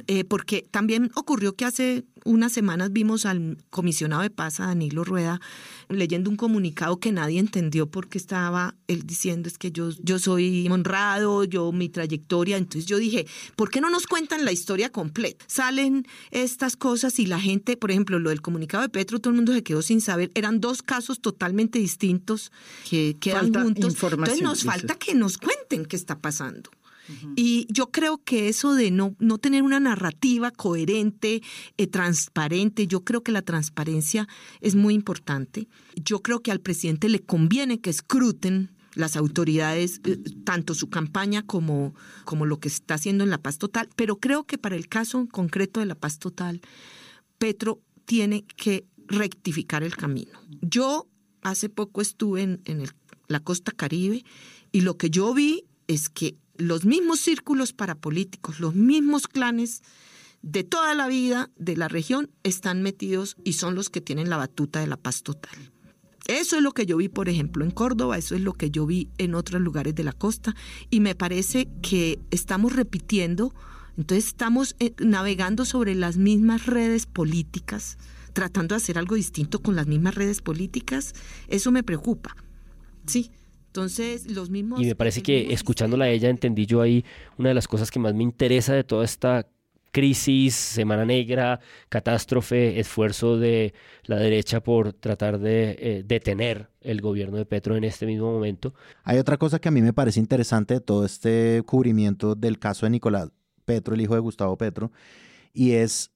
eh, porque también ocurrió que hace unas semanas vimos al comisionado de paz, a Danilo Rueda, leyendo un comunicado que nadie entendió porque estaba él diciendo es que yo, yo soy honrado, yo mi trayectoria. Entonces yo dije, ¿por qué no nos cuentan la historia completa? Salen estas cosas y la gente, por ejemplo, lo del comunicado de Petro, todo el mundo se quedó sin saber. Eran dos casos totalmente distintos que quedan juntos. Entonces nos falta que nos cuenten qué está pasando. Y yo creo que eso de no, no tener una narrativa coherente, eh, transparente, yo creo que la transparencia es muy importante. Yo creo que al presidente le conviene que escruten las autoridades, eh, tanto su campaña como, como lo que está haciendo en la paz total, pero creo que para el caso concreto de la paz total, Petro tiene que rectificar el camino. Yo hace poco estuve en, en la costa caribe y lo que yo vi es que los mismos círculos parapolíticos, los mismos clanes de toda la vida de la región están metidos y son los que tienen la batuta de la paz total. Eso es lo que yo vi, por ejemplo, en Córdoba, eso es lo que yo vi en otros lugares de la costa y me parece que estamos repitiendo, entonces estamos eh, navegando sobre las mismas redes políticas, tratando de hacer algo distinto con las mismas redes políticas, eso me preocupa. Sí, entonces, los mismos... Y me parece que escuchándola a ella entendí yo ahí una de las cosas que más me interesa de toda esta crisis, semana negra, catástrofe, esfuerzo de la derecha por tratar de eh, detener el gobierno de Petro en este mismo momento. Hay otra cosa que a mí me parece interesante de todo este cubrimiento del caso de Nicolás Petro, el hijo de Gustavo Petro, y es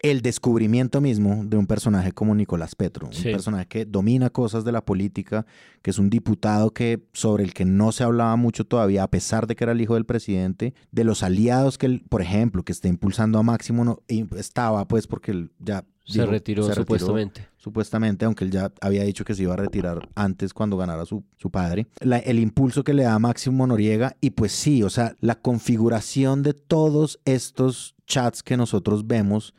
el descubrimiento mismo de un personaje como Nicolás Petro, un personaje que domina cosas de la política, que es un diputado que sobre el que no se hablaba mucho todavía, a pesar de que era el hijo del presidente, de los aliados que él, por ejemplo, que está impulsando a Máximo, no, estaba pues porque él ya se, retiró, supuestamente. Supuestamente, aunque él ya había dicho que se iba a retirar antes cuando ganara su, su padre. el impulso que le da a Máximo Noriega y pues sí, o sea, la configuración de todos estos chats que nosotros vemos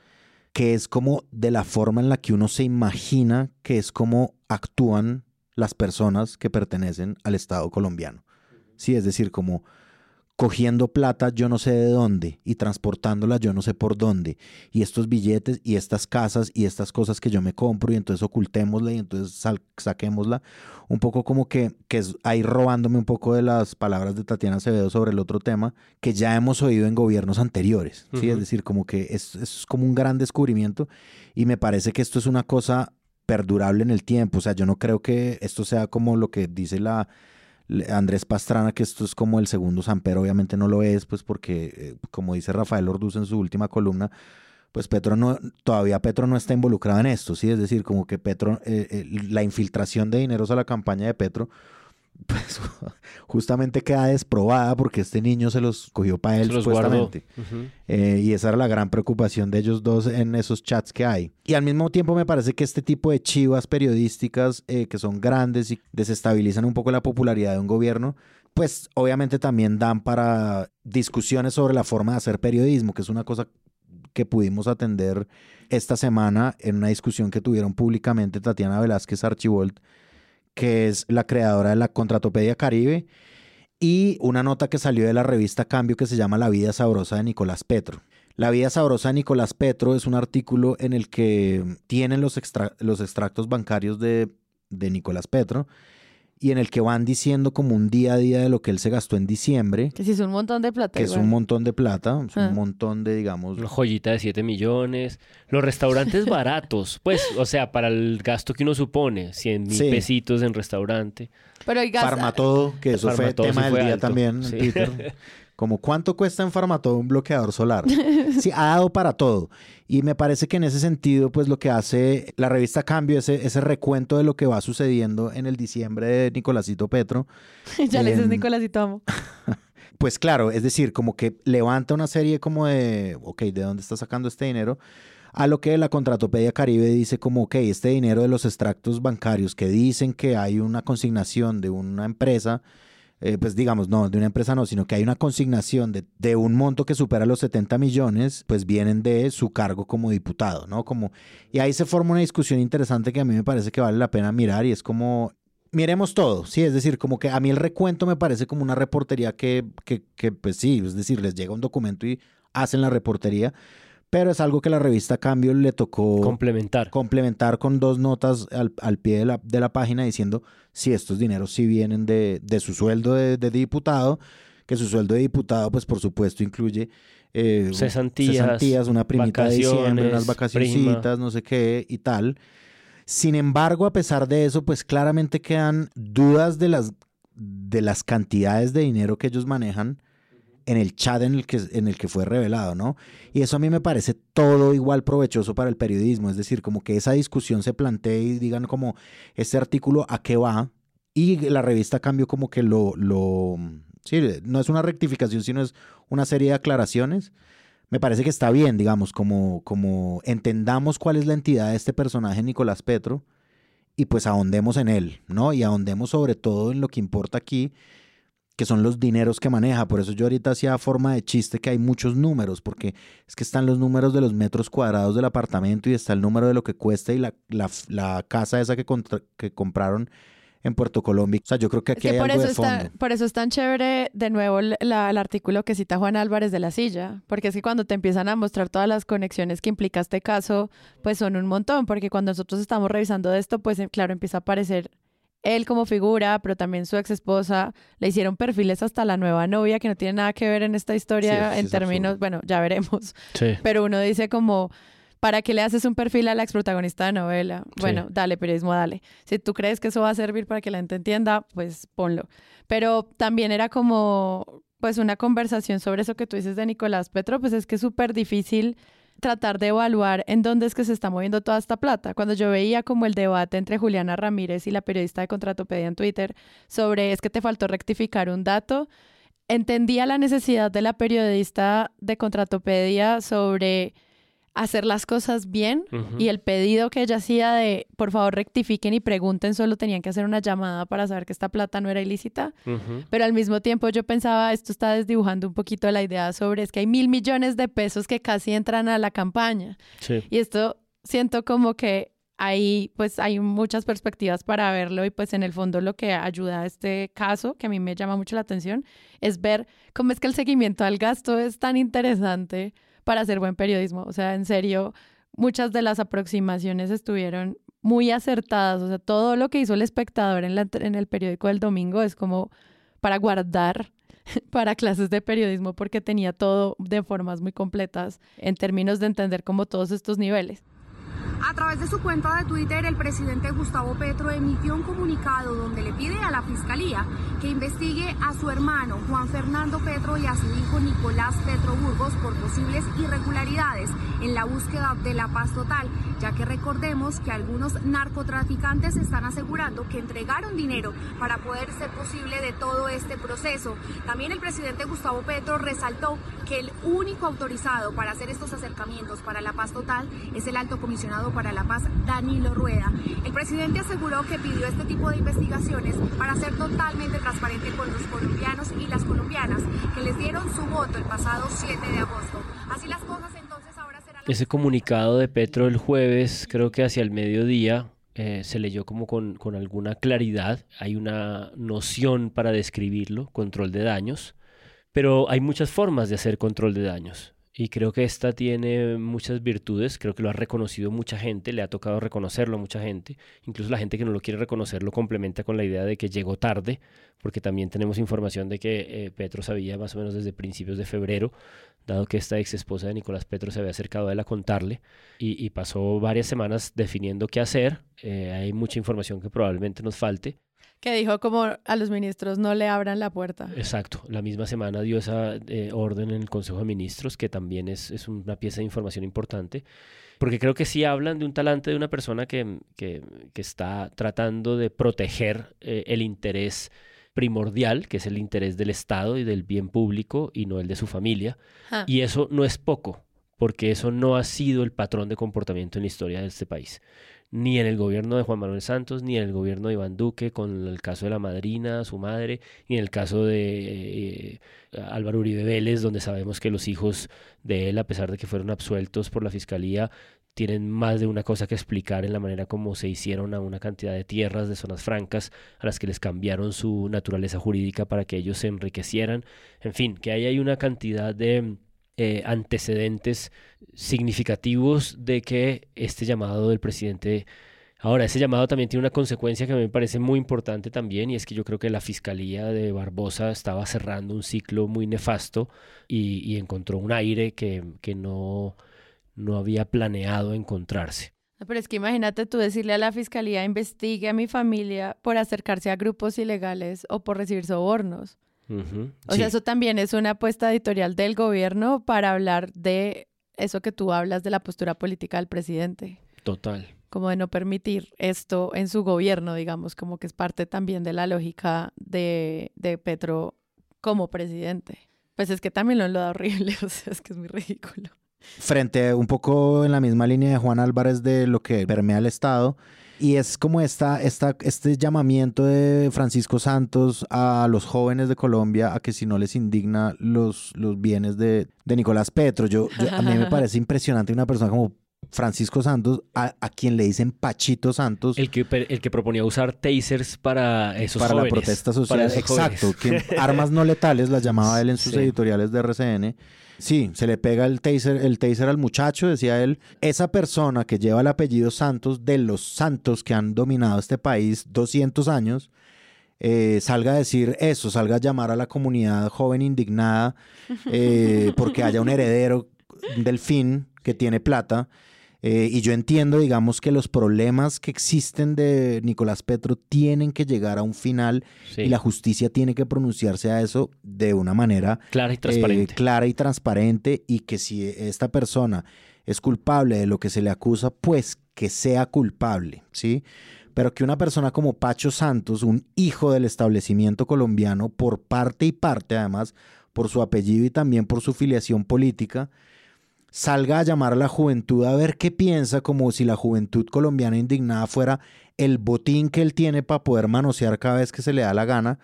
que es como de la forma en la que uno se imagina que es como actúan las personas que pertenecen al Estado colombiano. Sí, es decir, como cogiendo plata yo no sé de dónde y transportándola yo no sé por dónde. Y estos billetes y estas casas y estas cosas que yo me compro y entonces ocultémosla y entonces saquémosla. Un poco como que, que es ahí robándome un poco de las palabras de Tatiana Acevedo sobre el otro tema que ya hemos oído en gobiernos anteriores. ¿sí? Es decir, como que es, es como un gran descubrimiento y me parece que esto es una cosa perdurable en el tiempo. O sea, yo no creo que esto sea como lo que dice la Andrés Pastrana, que esto es como el segundo Samper, obviamente no lo es, pues porque, eh, como dice Rafael Orduz en su última columna, pues Petro no, todavía Petro no está involucrado en esto, ¿sí? Es decir, como que Petro, eh, eh, la infiltración de dineros a la campaña de Petro pues justamente queda desprobada porque este niño se los cogió para él supuestamente. Eh, y esa era la gran preocupación de ellos dos en esos chats que hay. Y al mismo tiempo me parece que este tipo de chivas periodísticas eh, que son grandes y desestabilizan un poco la popularidad de un gobierno, pues obviamente también dan para discusiones sobre la forma de hacer periodismo, que es una cosa que pudimos atender esta semana en una discusión que tuvieron públicamente Tatiana Velázquez Archivold, que es la creadora de la Contratopedia Caribe, y una nota que salió de la revista Cambio que se llama La vida sabrosa de Nicolás Petro. La vida sabrosa de Nicolás Petro es un artículo en el que tienen los, los extractos bancarios de, de Nicolás Petro y en el que van diciendo como un día a día de lo que él se gastó en diciembre. Que sí es un montón de plata. Que es un montón de plata, es Ah. un montón de, digamos... Una joyita de 7 millones. Los restaurantes baratos, pues, o sea, para el gasto que uno supone, 100 mil Sí. pesitos en restaurante. Pero oiga, Farmatodo, que eso fue sí tema del día alto, también en sí. Twitter. Como cuánto cuesta en Farmatodo un bloqueador solar. Sí, ha dado para todo. Y me parece que en ese sentido, pues lo que hace la revista Cambio, ese, ese recuento de lo que va sucediendo en el diciembre de Nicolásito Petro, ya le dices Nicolásito amo. pues claro, es decir, como que levanta una serie como de, ok, ¿de dónde está sacando este dinero? A lo que la Contratopedia Caribe dice como, ok, este dinero de los extractos bancarios que dicen que hay una consignación de una empresa, eh, pues digamos, no, de una empresa no, sino que hay una consignación de, de un monto que supera los 70 millones, pues vienen de su cargo como diputado, ¿no? Como, y ahí se forma una discusión interesante que a mí me parece que vale la pena mirar y es como, miremos todo, sí, es decir, como que a mí el recuento me parece como una reportería que, que, que, pues sí, es decir, les llega un documento y hacen la reportería, pero es algo que la revista Cambio le tocó complementar, complementar con dos notas al, al pie de la, de la página diciendo si estos dineros sí vienen de, de su sueldo de, de diputado, que su sueldo de diputado, pues por supuesto incluye eh, Cesantías, cesantías, una primita de diciembre, unas vacaciones, vacacioncitas, no sé qué y tal. Sin embargo, a pesar de eso, pues claramente quedan dudas de las, de las cantidades de dinero que ellos manejan en el chat en el, que, en el que fue revelado, ¿no? Y eso a mí me parece todo igual provechoso para el periodismo, es decir, como que esa discusión se plantee y digan como este artículo a qué va y la revista Cambio como que lo, lo, sí, no es una rectificación, sino es una serie de aclaraciones. Me parece que está bien, digamos, como, como entendamos cuál es la entidad de este personaje, Nicolás Petro, y pues ahondemos en él, ¿no? Y ahondemos sobre todo en lo que importa aquí, que son los dineros que maneja. Por eso yo ahorita hacía forma de chiste que hay muchos números, porque es que están los números de los metros cuadrados del apartamento y está el número de lo que cuesta y la, la, la casa esa que, contra, que compraron en Puerto Colombia. O sea, yo creo que aquí es que hay por algo eso de fondo. Está, por eso es tan chévere, de nuevo, la, el artículo que cita Juan Álvarez de la Silla, porque es que cuando te empiezan a mostrar todas las conexiones que implica este caso, pues son un montón, porque cuando nosotros estamos revisando esto, pues claro, empieza a aparecer él como figura, pero también su ex esposa, le hicieron perfiles hasta la nueva novia, que no tiene nada que ver en esta historia Sí, en es términos, absurdo. bueno, ya veremos, Sí. pero uno dice como... ¿Para qué le haces un perfil a la ex protagonista de novela? Bueno, Sí. dale, periodismo, dale. Si tú crees que eso va a servir para que la gente entienda, pues ponlo. Pero también era como, pues, una conversación sobre eso que tú dices de Nicolás Petro, pues es que es súper difícil tratar de evaluar en dónde es que se está moviendo toda esta plata. Cuando yo veía como el debate entre Juliana Ramírez y la periodista de Contratopedia en Twitter sobre es que te faltó rectificar un dato, entendía la necesidad de la periodista de Contratopedia sobre hacer las cosas bien y el pedido que ella hacía de por favor rectifiquen y pregunten, solo tenían que hacer una llamada para saber que esta plata no era ilícita. Pero al mismo tiempo yo pensaba, esto está desdibujando un poquito la idea sobre es que hay mil millones de pesos que casi entran a la campaña. Sí. Y esto siento como que ahí pues hay muchas perspectivas para verlo y pues en el fondo lo que ayuda a este caso, que a mí me llama mucho la atención, es ver cómo es que el seguimiento al gasto es tan interesante para hacer buen periodismo. O sea, en serio, muchas de las aproximaciones estuvieron muy acertadas. O sea, todo lo que hizo el espectador en, la- en el periódico del domingo es como para guardar para clases de periodismo porque tenía todo de formas muy completas en términos de entender como todos estos niveles. A través de su cuenta de Twitter, el presidente Gustavo Petro emitió un comunicado donde le pide a la Fiscalía que investigue a su hermano Juan Fernando Petro y a su hijo Nicolás Petro Burgos por posibles irregularidades en la búsqueda de la paz total, ya que recordemos que algunos narcotraficantes están asegurando que entregaron dinero para poder ser posible de todo este proceso. También el presidente Gustavo Petro resaltó que el único autorizado para hacer estos acercamientos para la paz total es el alto comisionado para la paz, Danilo Rueda. El presidente aseguró que pidió este tipo de investigaciones para ser totalmente transparente con los colombianos y las colombianas que les dieron su voto el pasado 7 de agosto. Así las cosas entonces ahora será Ese comunicado de Petro el jueves, creo que hacia el mediodía, eh, se leyó como con, con, alguna claridad. Hay una noción para describirlo, control de daños, pero hay muchas formas de hacer control de daños. Y creo que esta tiene muchas virtudes, creo que lo ha reconocido mucha gente, le ha tocado reconocerlo a mucha gente, incluso la gente que no lo quiere reconocer lo complementa con la idea de que llegó tarde, porque también tenemos información de que eh, Petro sabía más o menos desde principios de febrero, dado que esta ex esposa de Nicolás Petro se había acercado a él a contarle, y, pasó varias semanas definiendo qué hacer, eh, hay mucha información que probablemente nos falte, que dijo como a los ministros no le abran la puerta. Exacto, la misma semana dio esa eh, orden en el Consejo de Ministros, que también es, es, una pieza de información importante, porque creo que sí hablan de un talante de una persona que, que, que está tratando de proteger eh, el interés primordial, que es el interés del Estado y del bien público y no el de su familia. Ah. Y eso no es poco, porque eso no ha sido el patrón de comportamiento en la historia de este país ni en el gobierno de Juan Manuel Santos, ni en el gobierno de Iván Duque, con el caso de la madrina, su madre, ni en el caso de eh, Álvaro Uribe Vélez, donde sabemos que los hijos de él, a pesar de que fueron absueltos por la fiscalía, tienen más de una cosa que explicar en la manera como se hicieron a una cantidad de tierras de zonas francas a las que les cambiaron su naturaleza jurídica para que ellos se enriquecieran. En fin, que ahí hay una cantidad de eh, antecedentes significativos de que este llamado del presidente Ahora, ese llamado también tiene una consecuencia que me parece muy importante también, y es que yo creo que la fiscalía de Barbosa estaba cerrando un ciclo muy nefasto y, encontró un aire que, que no, no había planeado encontrarse. Pero es que imagínate tú decirle a la fiscalía investigue a mi familia por acercarse a grupos ilegales o por recibir sobornos. O sea, eso también es una apuesta editorial del gobierno para hablar de eso que tú hablas de la postura política del presidente. Total. Como de no permitir esto en su gobierno, digamos, como que es parte también de la lógica de, de Petro como presidente. Pues es que también lo han dado horrible, o sea, es que es muy ridículo. Frente un poco en la misma línea de Juan Álvarez de lo que permea el Estado, y es como esta, esta, este llamamiento de Francisco Santos a los jóvenes de Colombia a que si no les indigna los, los bienes de, de Nicolás Petro. Yo, a mí me parece impresionante una persona como Francisco Santos, a, quien le dicen Pachito Santos. El que, el que proponía usar tasers para esos Para la protesta social. Exacto. armas no letales las llamaba él en sus editoriales de RCN. Sí, se le pega el taser, el taser al muchacho, decía él. Esa persona que lleva el apellido Santos, de los santos que han dominado este país 200 años, eh, salga a decir eso, salga a llamar a la comunidad joven indignada eh, porque haya un heredero del fin que tiene plata eh, y yo entiendo, digamos, que los problemas que existen de Nicolás Petro tienen que llegar a un final y la justicia tiene que pronunciarse a eso de una manera clara y transparente. Eh, clara y transparente y que si esta persona es culpable de lo que se le acusa, pues que sea culpable, ¿sí? Pero que una persona como Pacho Santos, un hijo del establecimiento colombiano, por parte y parte, además, por su apellido y también por su filiación política, salga a llamar a la juventud a ver qué piensa, como si la juventud colombiana indignada fuera el botín que él tiene para poder manosear cada vez que se le da la gana,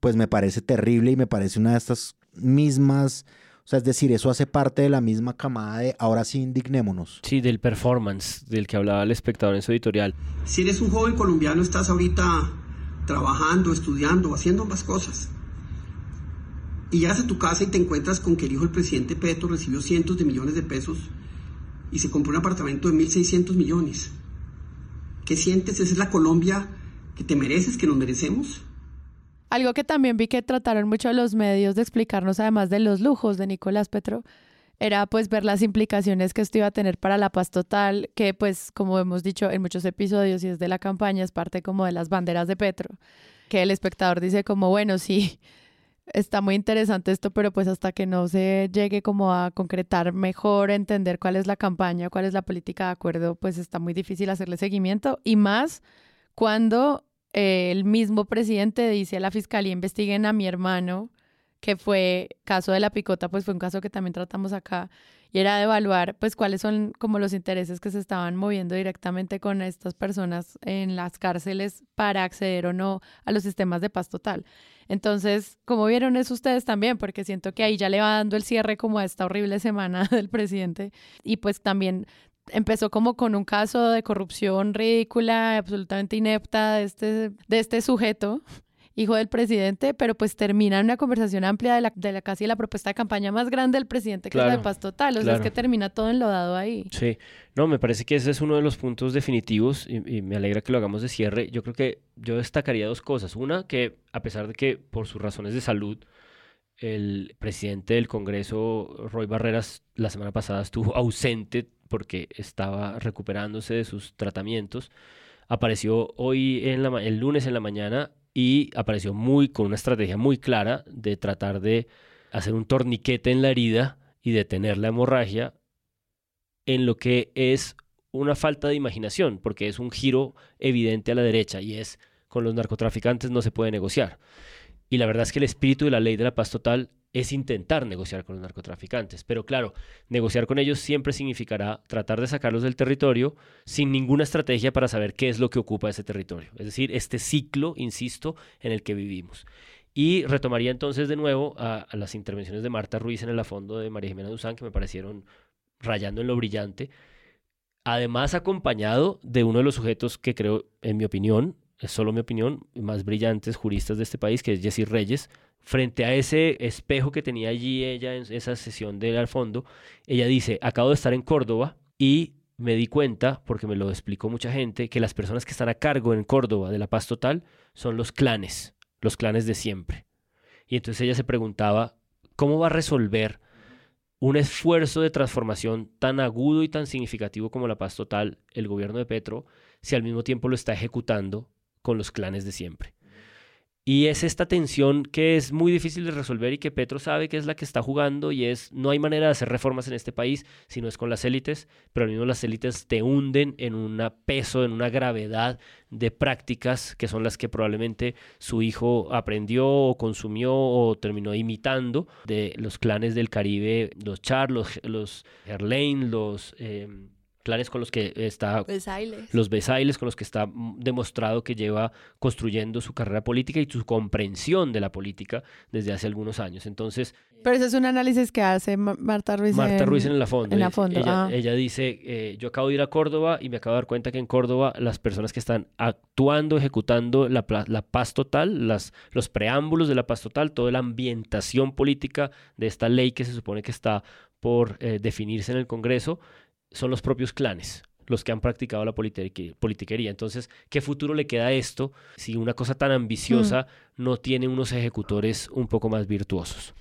pues me parece terrible y me parece una de estas mismas, o sea, es decir, eso hace parte de la misma camada de ahora sí indignémonos. Sí, del performance del que hablaba el espectador en su editorial. Si eres un joven colombiano, estás ahorita trabajando, estudiando, haciendo ambas cosas y llegas a tu casa y te encuentras con que el hijo del presidente Petro recibió cientos de millones de pesos y se compró un apartamento de 1.600 millones. ¿Qué sientes? ¿Esa es la Colombia que te mereces, que nos merecemos? Algo que también vi que trataron mucho los medios de explicarnos, además de los lujos de Nicolás Petro, era pues ver las implicaciones que esto iba a tener para la paz total, que pues como hemos dicho en muchos episodios y es de la campaña, es parte como de las banderas de Petro, que el espectador dice como, bueno, sí, está muy interesante esto, pero pues hasta que no se llegue como a concretar mejor, entender cuál es la campaña, cuál es la política de acuerdo, pues está muy difícil hacerle seguimiento y más cuando eh, el mismo presidente dice a la fiscalía investiguen a mi hermano, que fue caso de la picota, pues fue un caso que también tratamos acá, y era de evaluar pues cuáles son como los intereses que se estaban moviendo directamente con estas personas en las cárceles para acceder o no a los sistemas de paz total. Entonces, ¿cómo vieron eso ustedes también? Porque siento que ahí ya le va dando el cierre como a esta horrible semana del presidente y pues también empezó como con un caso de corrupción ridícula, absolutamente inepta de este, de este sujeto hijo del presidente, pero pues termina en una conversación amplia de la, de la casi la propuesta de campaña más grande del presidente, que es la de paz total. O sea, es que termina todo enlodado ahí. Sí, no, me parece que ese es uno de los puntos definitivos y, y, me alegra que lo hagamos de cierre. Yo creo que yo destacaría dos cosas. Una, que a pesar de que por sus razones de salud, el presidente del Congreso, Roy Barreras, la semana pasada estuvo ausente porque estaba recuperándose de sus tratamientos. Apareció hoy, en la, el lunes en la mañana, y apareció muy con una estrategia muy clara de tratar de hacer un torniquete en la herida y detener la hemorragia en lo que es una falta de imaginación, porque es un giro evidente a la derecha y es con los narcotraficantes no se puede negociar. Y la verdad es que el espíritu de la ley de la paz total es intentar negociar con los narcotraficantes. Pero claro, negociar con ellos siempre significará tratar de sacarlos del territorio sin ninguna estrategia para saber qué es lo que ocupa ese territorio. Es decir, este ciclo, insisto, en el que vivimos. Y retomaría entonces de nuevo a, las intervenciones de Marta Ruiz en el fondo de María Jimena Duzán, que me parecieron rayando en lo brillante. Además, acompañado de uno de los sujetos que creo, en mi opinión, es solo mi opinión, más brillantes juristas de este país, que es Jesse Reyes, frente a ese espejo que tenía allí ella en esa sesión del al fondo, ella dice, acabo de estar en Córdoba y me di cuenta, porque me lo explicó mucha gente, que las personas que están a cargo en Córdoba de la paz total son los clanes, los clanes de siempre. Y entonces ella se preguntaba, ¿cómo va a resolver un esfuerzo de transformación tan agudo y tan significativo como la paz total el gobierno de Petro si al mismo tiempo lo está ejecutando con los clanes de siempre? Y es esta tensión que es muy difícil de resolver y que Petro sabe que es la que está jugando y es, no hay manera de hacer reformas en este país si no es con las élites, pero al mismo las élites te hunden en un peso, en una gravedad de prácticas que son las que probablemente su hijo aprendió o consumió o terminó imitando de los clanes del Caribe, los Char, los, los los... Eh, clanes con los que está los Besailes con los que está demostrado que lleva construyendo su carrera política y su comprensión de la política desde hace algunos años. Entonces, pero ese es un análisis que hace Marta Ruiz. Marta Ruiz en la fondo. En la fondo. Ella, ah. ella dice, eh, yo acabo de ir a Córdoba y me acabo de dar cuenta que en Córdoba las personas que están actuando, ejecutando la, la paz total, las, los preámbulos de la paz total, toda la ambientación política de esta ley que se supone que está por eh, definirse en el Congreso, son los propios clanes los que han practicado la politiquería. Entonces, ¿qué futuro le queda a esto si una cosa tan ambiciosa mm. no tiene unos ejecutores un poco más virtuosos?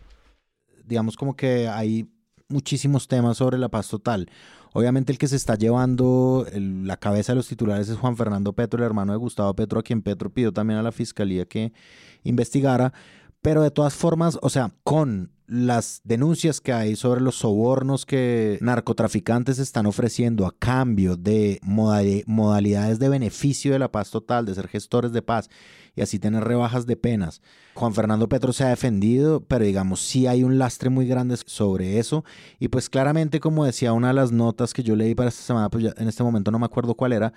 Digamos como que hay muchísimos temas sobre la paz total. Obviamente el que se está llevando la cabeza de los titulares es Juan Fernando Petro, el hermano de Gustavo Petro, a quien Petro pidió también a la fiscalía que investigara. Pero de todas formas, o sea, con las denuncias que hay sobre los sobornos que narcotraficantes están ofreciendo a cambio de modalidades de beneficio de la paz total, de ser gestores de paz y así tener rebajas de penas. Juan Fernando Petro se ha defendido, pero digamos, sí hay un lastre muy grande sobre eso. Y pues claramente, como decía una de las notas que yo leí para esta semana, pues en este momento no me acuerdo cuál era,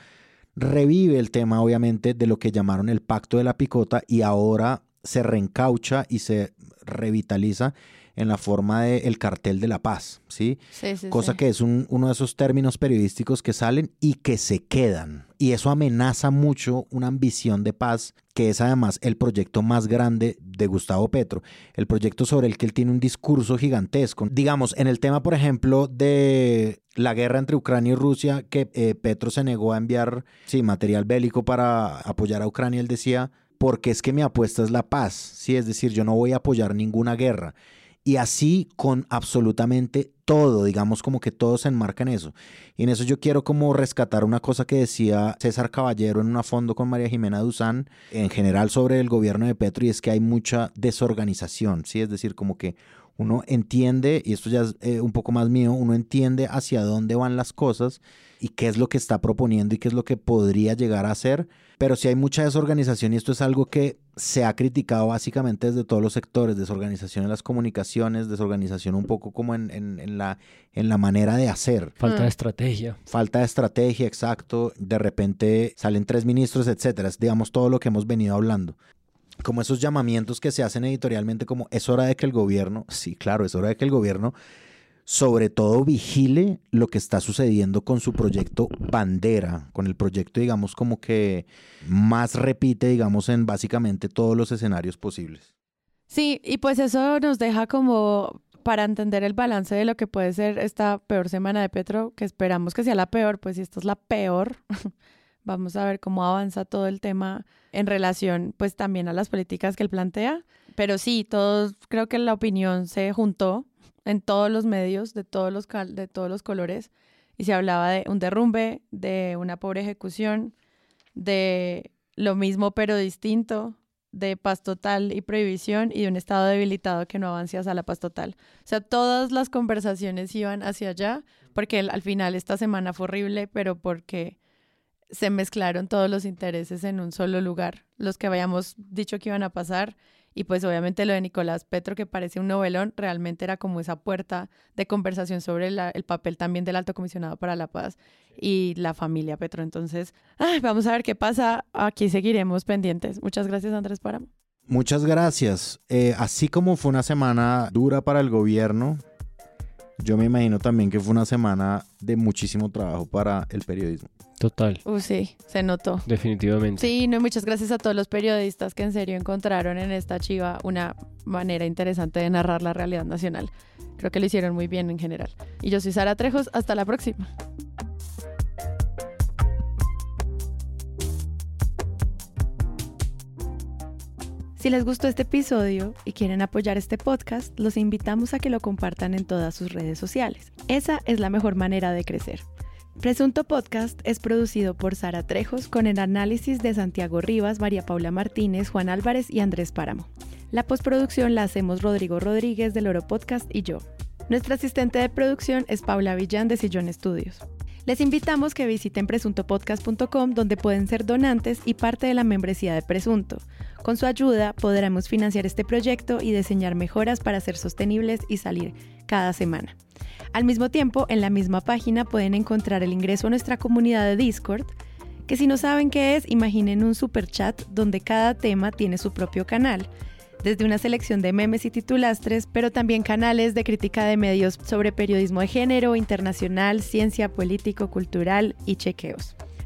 revive el tema obviamente de lo que llamaron el pacto de la picota y ahora se reencaucha y se revitaliza en la forma de el cartel de la paz, ¿sí? sí, sí Cosa que es un, uno de esos términos periodísticos que salen y que se quedan. Y eso amenaza mucho una ambición de paz, que es además el proyecto más grande de Gustavo Petro, el proyecto sobre el que él tiene un discurso gigantesco. Digamos, en el tema, por ejemplo, de la guerra entre Ucrania y Rusia, que eh, Petro se negó a enviar sí, material bélico para apoyar a Ucrania, él decía, porque es que mi apuesta es la paz, ¿sí? es decir, yo no voy a apoyar ninguna guerra. Y así con absolutamente todo, digamos como que todo se enmarca en eso. Y en eso yo quiero como rescatar una cosa que decía César Caballero en una fondo con María Jimena Duzán, en general sobre el gobierno de Petro, y es que hay mucha desorganización, ¿sí? Es decir, como que uno entiende, y esto ya es eh, un poco más mío, uno entiende hacia dónde van las cosas y qué es lo que está proponiendo y qué es lo que podría llegar a ser. Pero si hay mucha desorganización y esto es algo que se ha criticado básicamente desde todos los sectores, desorganización en las comunicaciones, desorganización un poco como en, en, la, en la manera de hacer. Falta de estrategia. Falta de estrategia, exacto. De repente salen tres ministros, etcétera. Es, digamos todo lo que hemos venido hablando como esos llamamientos que se hacen editorialmente como es hora de que el gobierno, sí, claro, es hora de que el gobierno sobre todo vigile lo que está sucediendo con su proyecto bandera, con el proyecto, digamos, como que más repite, digamos, en básicamente todos los escenarios posibles. Sí, y pues eso nos deja como para entender el balance de lo que puede ser esta peor semana de Petro, que esperamos que sea la peor, pues si esta es la peor, vamos a ver cómo avanza todo el tema en relación pues también a las políticas que él plantea. Pero sí, todos, creo que la opinión se juntó en todos los medios, de todos los, de todos los colores, y se hablaba de un derrumbe, de una pobre ejecución, de lo mismo pero distinto, de paz total y prohibición y de un estado debilitado que no avance hacia la paz total. O sea, todas las conversaciones iban hacia allá, porque al final esta semana fue horrible, pero porque se mezclaron todos los intereses en un solo lugar, los que habíamos dicho que iban a pasar y pues obviamente lo de Nicolás Petro, que parece un novelón, realmente era como esa puerta de conversación sobre el papel también del alto comisionado para la paz y la familia Petro. Entonces, vamos a ver qué pasa. Aquí seguiremos pendientes. Muchas gracias, Andrés Páramo. Muchas gracias. Eh, así como fue una semana dura para el gobierno, yo me imagino también que fue una semana de muchísimo trabajo para el periodismo. Total. Uh, sí, se notó. Definitivamente. Sí, no, muchas gracias a todos los periodistas que en serio encontraron en esta chiva una manera interesante de narrar la realidad nacional. Creo que lo hicieron muy bien en general. Y yo soy Sara Trejos, hasta la próxima. Si les gustó este episodio y quieren apoyar este podcast, los invitamos a que lo compartan en todas sus redes sociales. Esa es la mejor manera de crecer. Presunto Podcast es producido por Sara Trejos con el análisis de Santiago Rivas, María Paula Martínez, Juan Álvarez y Andrés Páramo. La postproducción la hacemos Rodrigo Rodríguez del Oro Podcast y yo. Nuestra asistente de producción es Paula Villán de Sillón Estudios. Les invitamos que visiten presuntopodcast.com donde pueden ser donantes y parte de la membresía de Presunto. Con su ayuda podremos financiar este proyecto y diseñar mejoras para ser sostenibles y salir cada semana. Al mismo tiempo, en la misma página pueden encontrar el ingreso a nuestra comunidad de Discord, que si no saben qué es, imaginen un super chat donde cada tema tiene su propio canal desde una selección de memes y titulastres, pero también canales de crítica de medios sobre periodismo de género, internacional, ciencia, político, cultural y chequeos.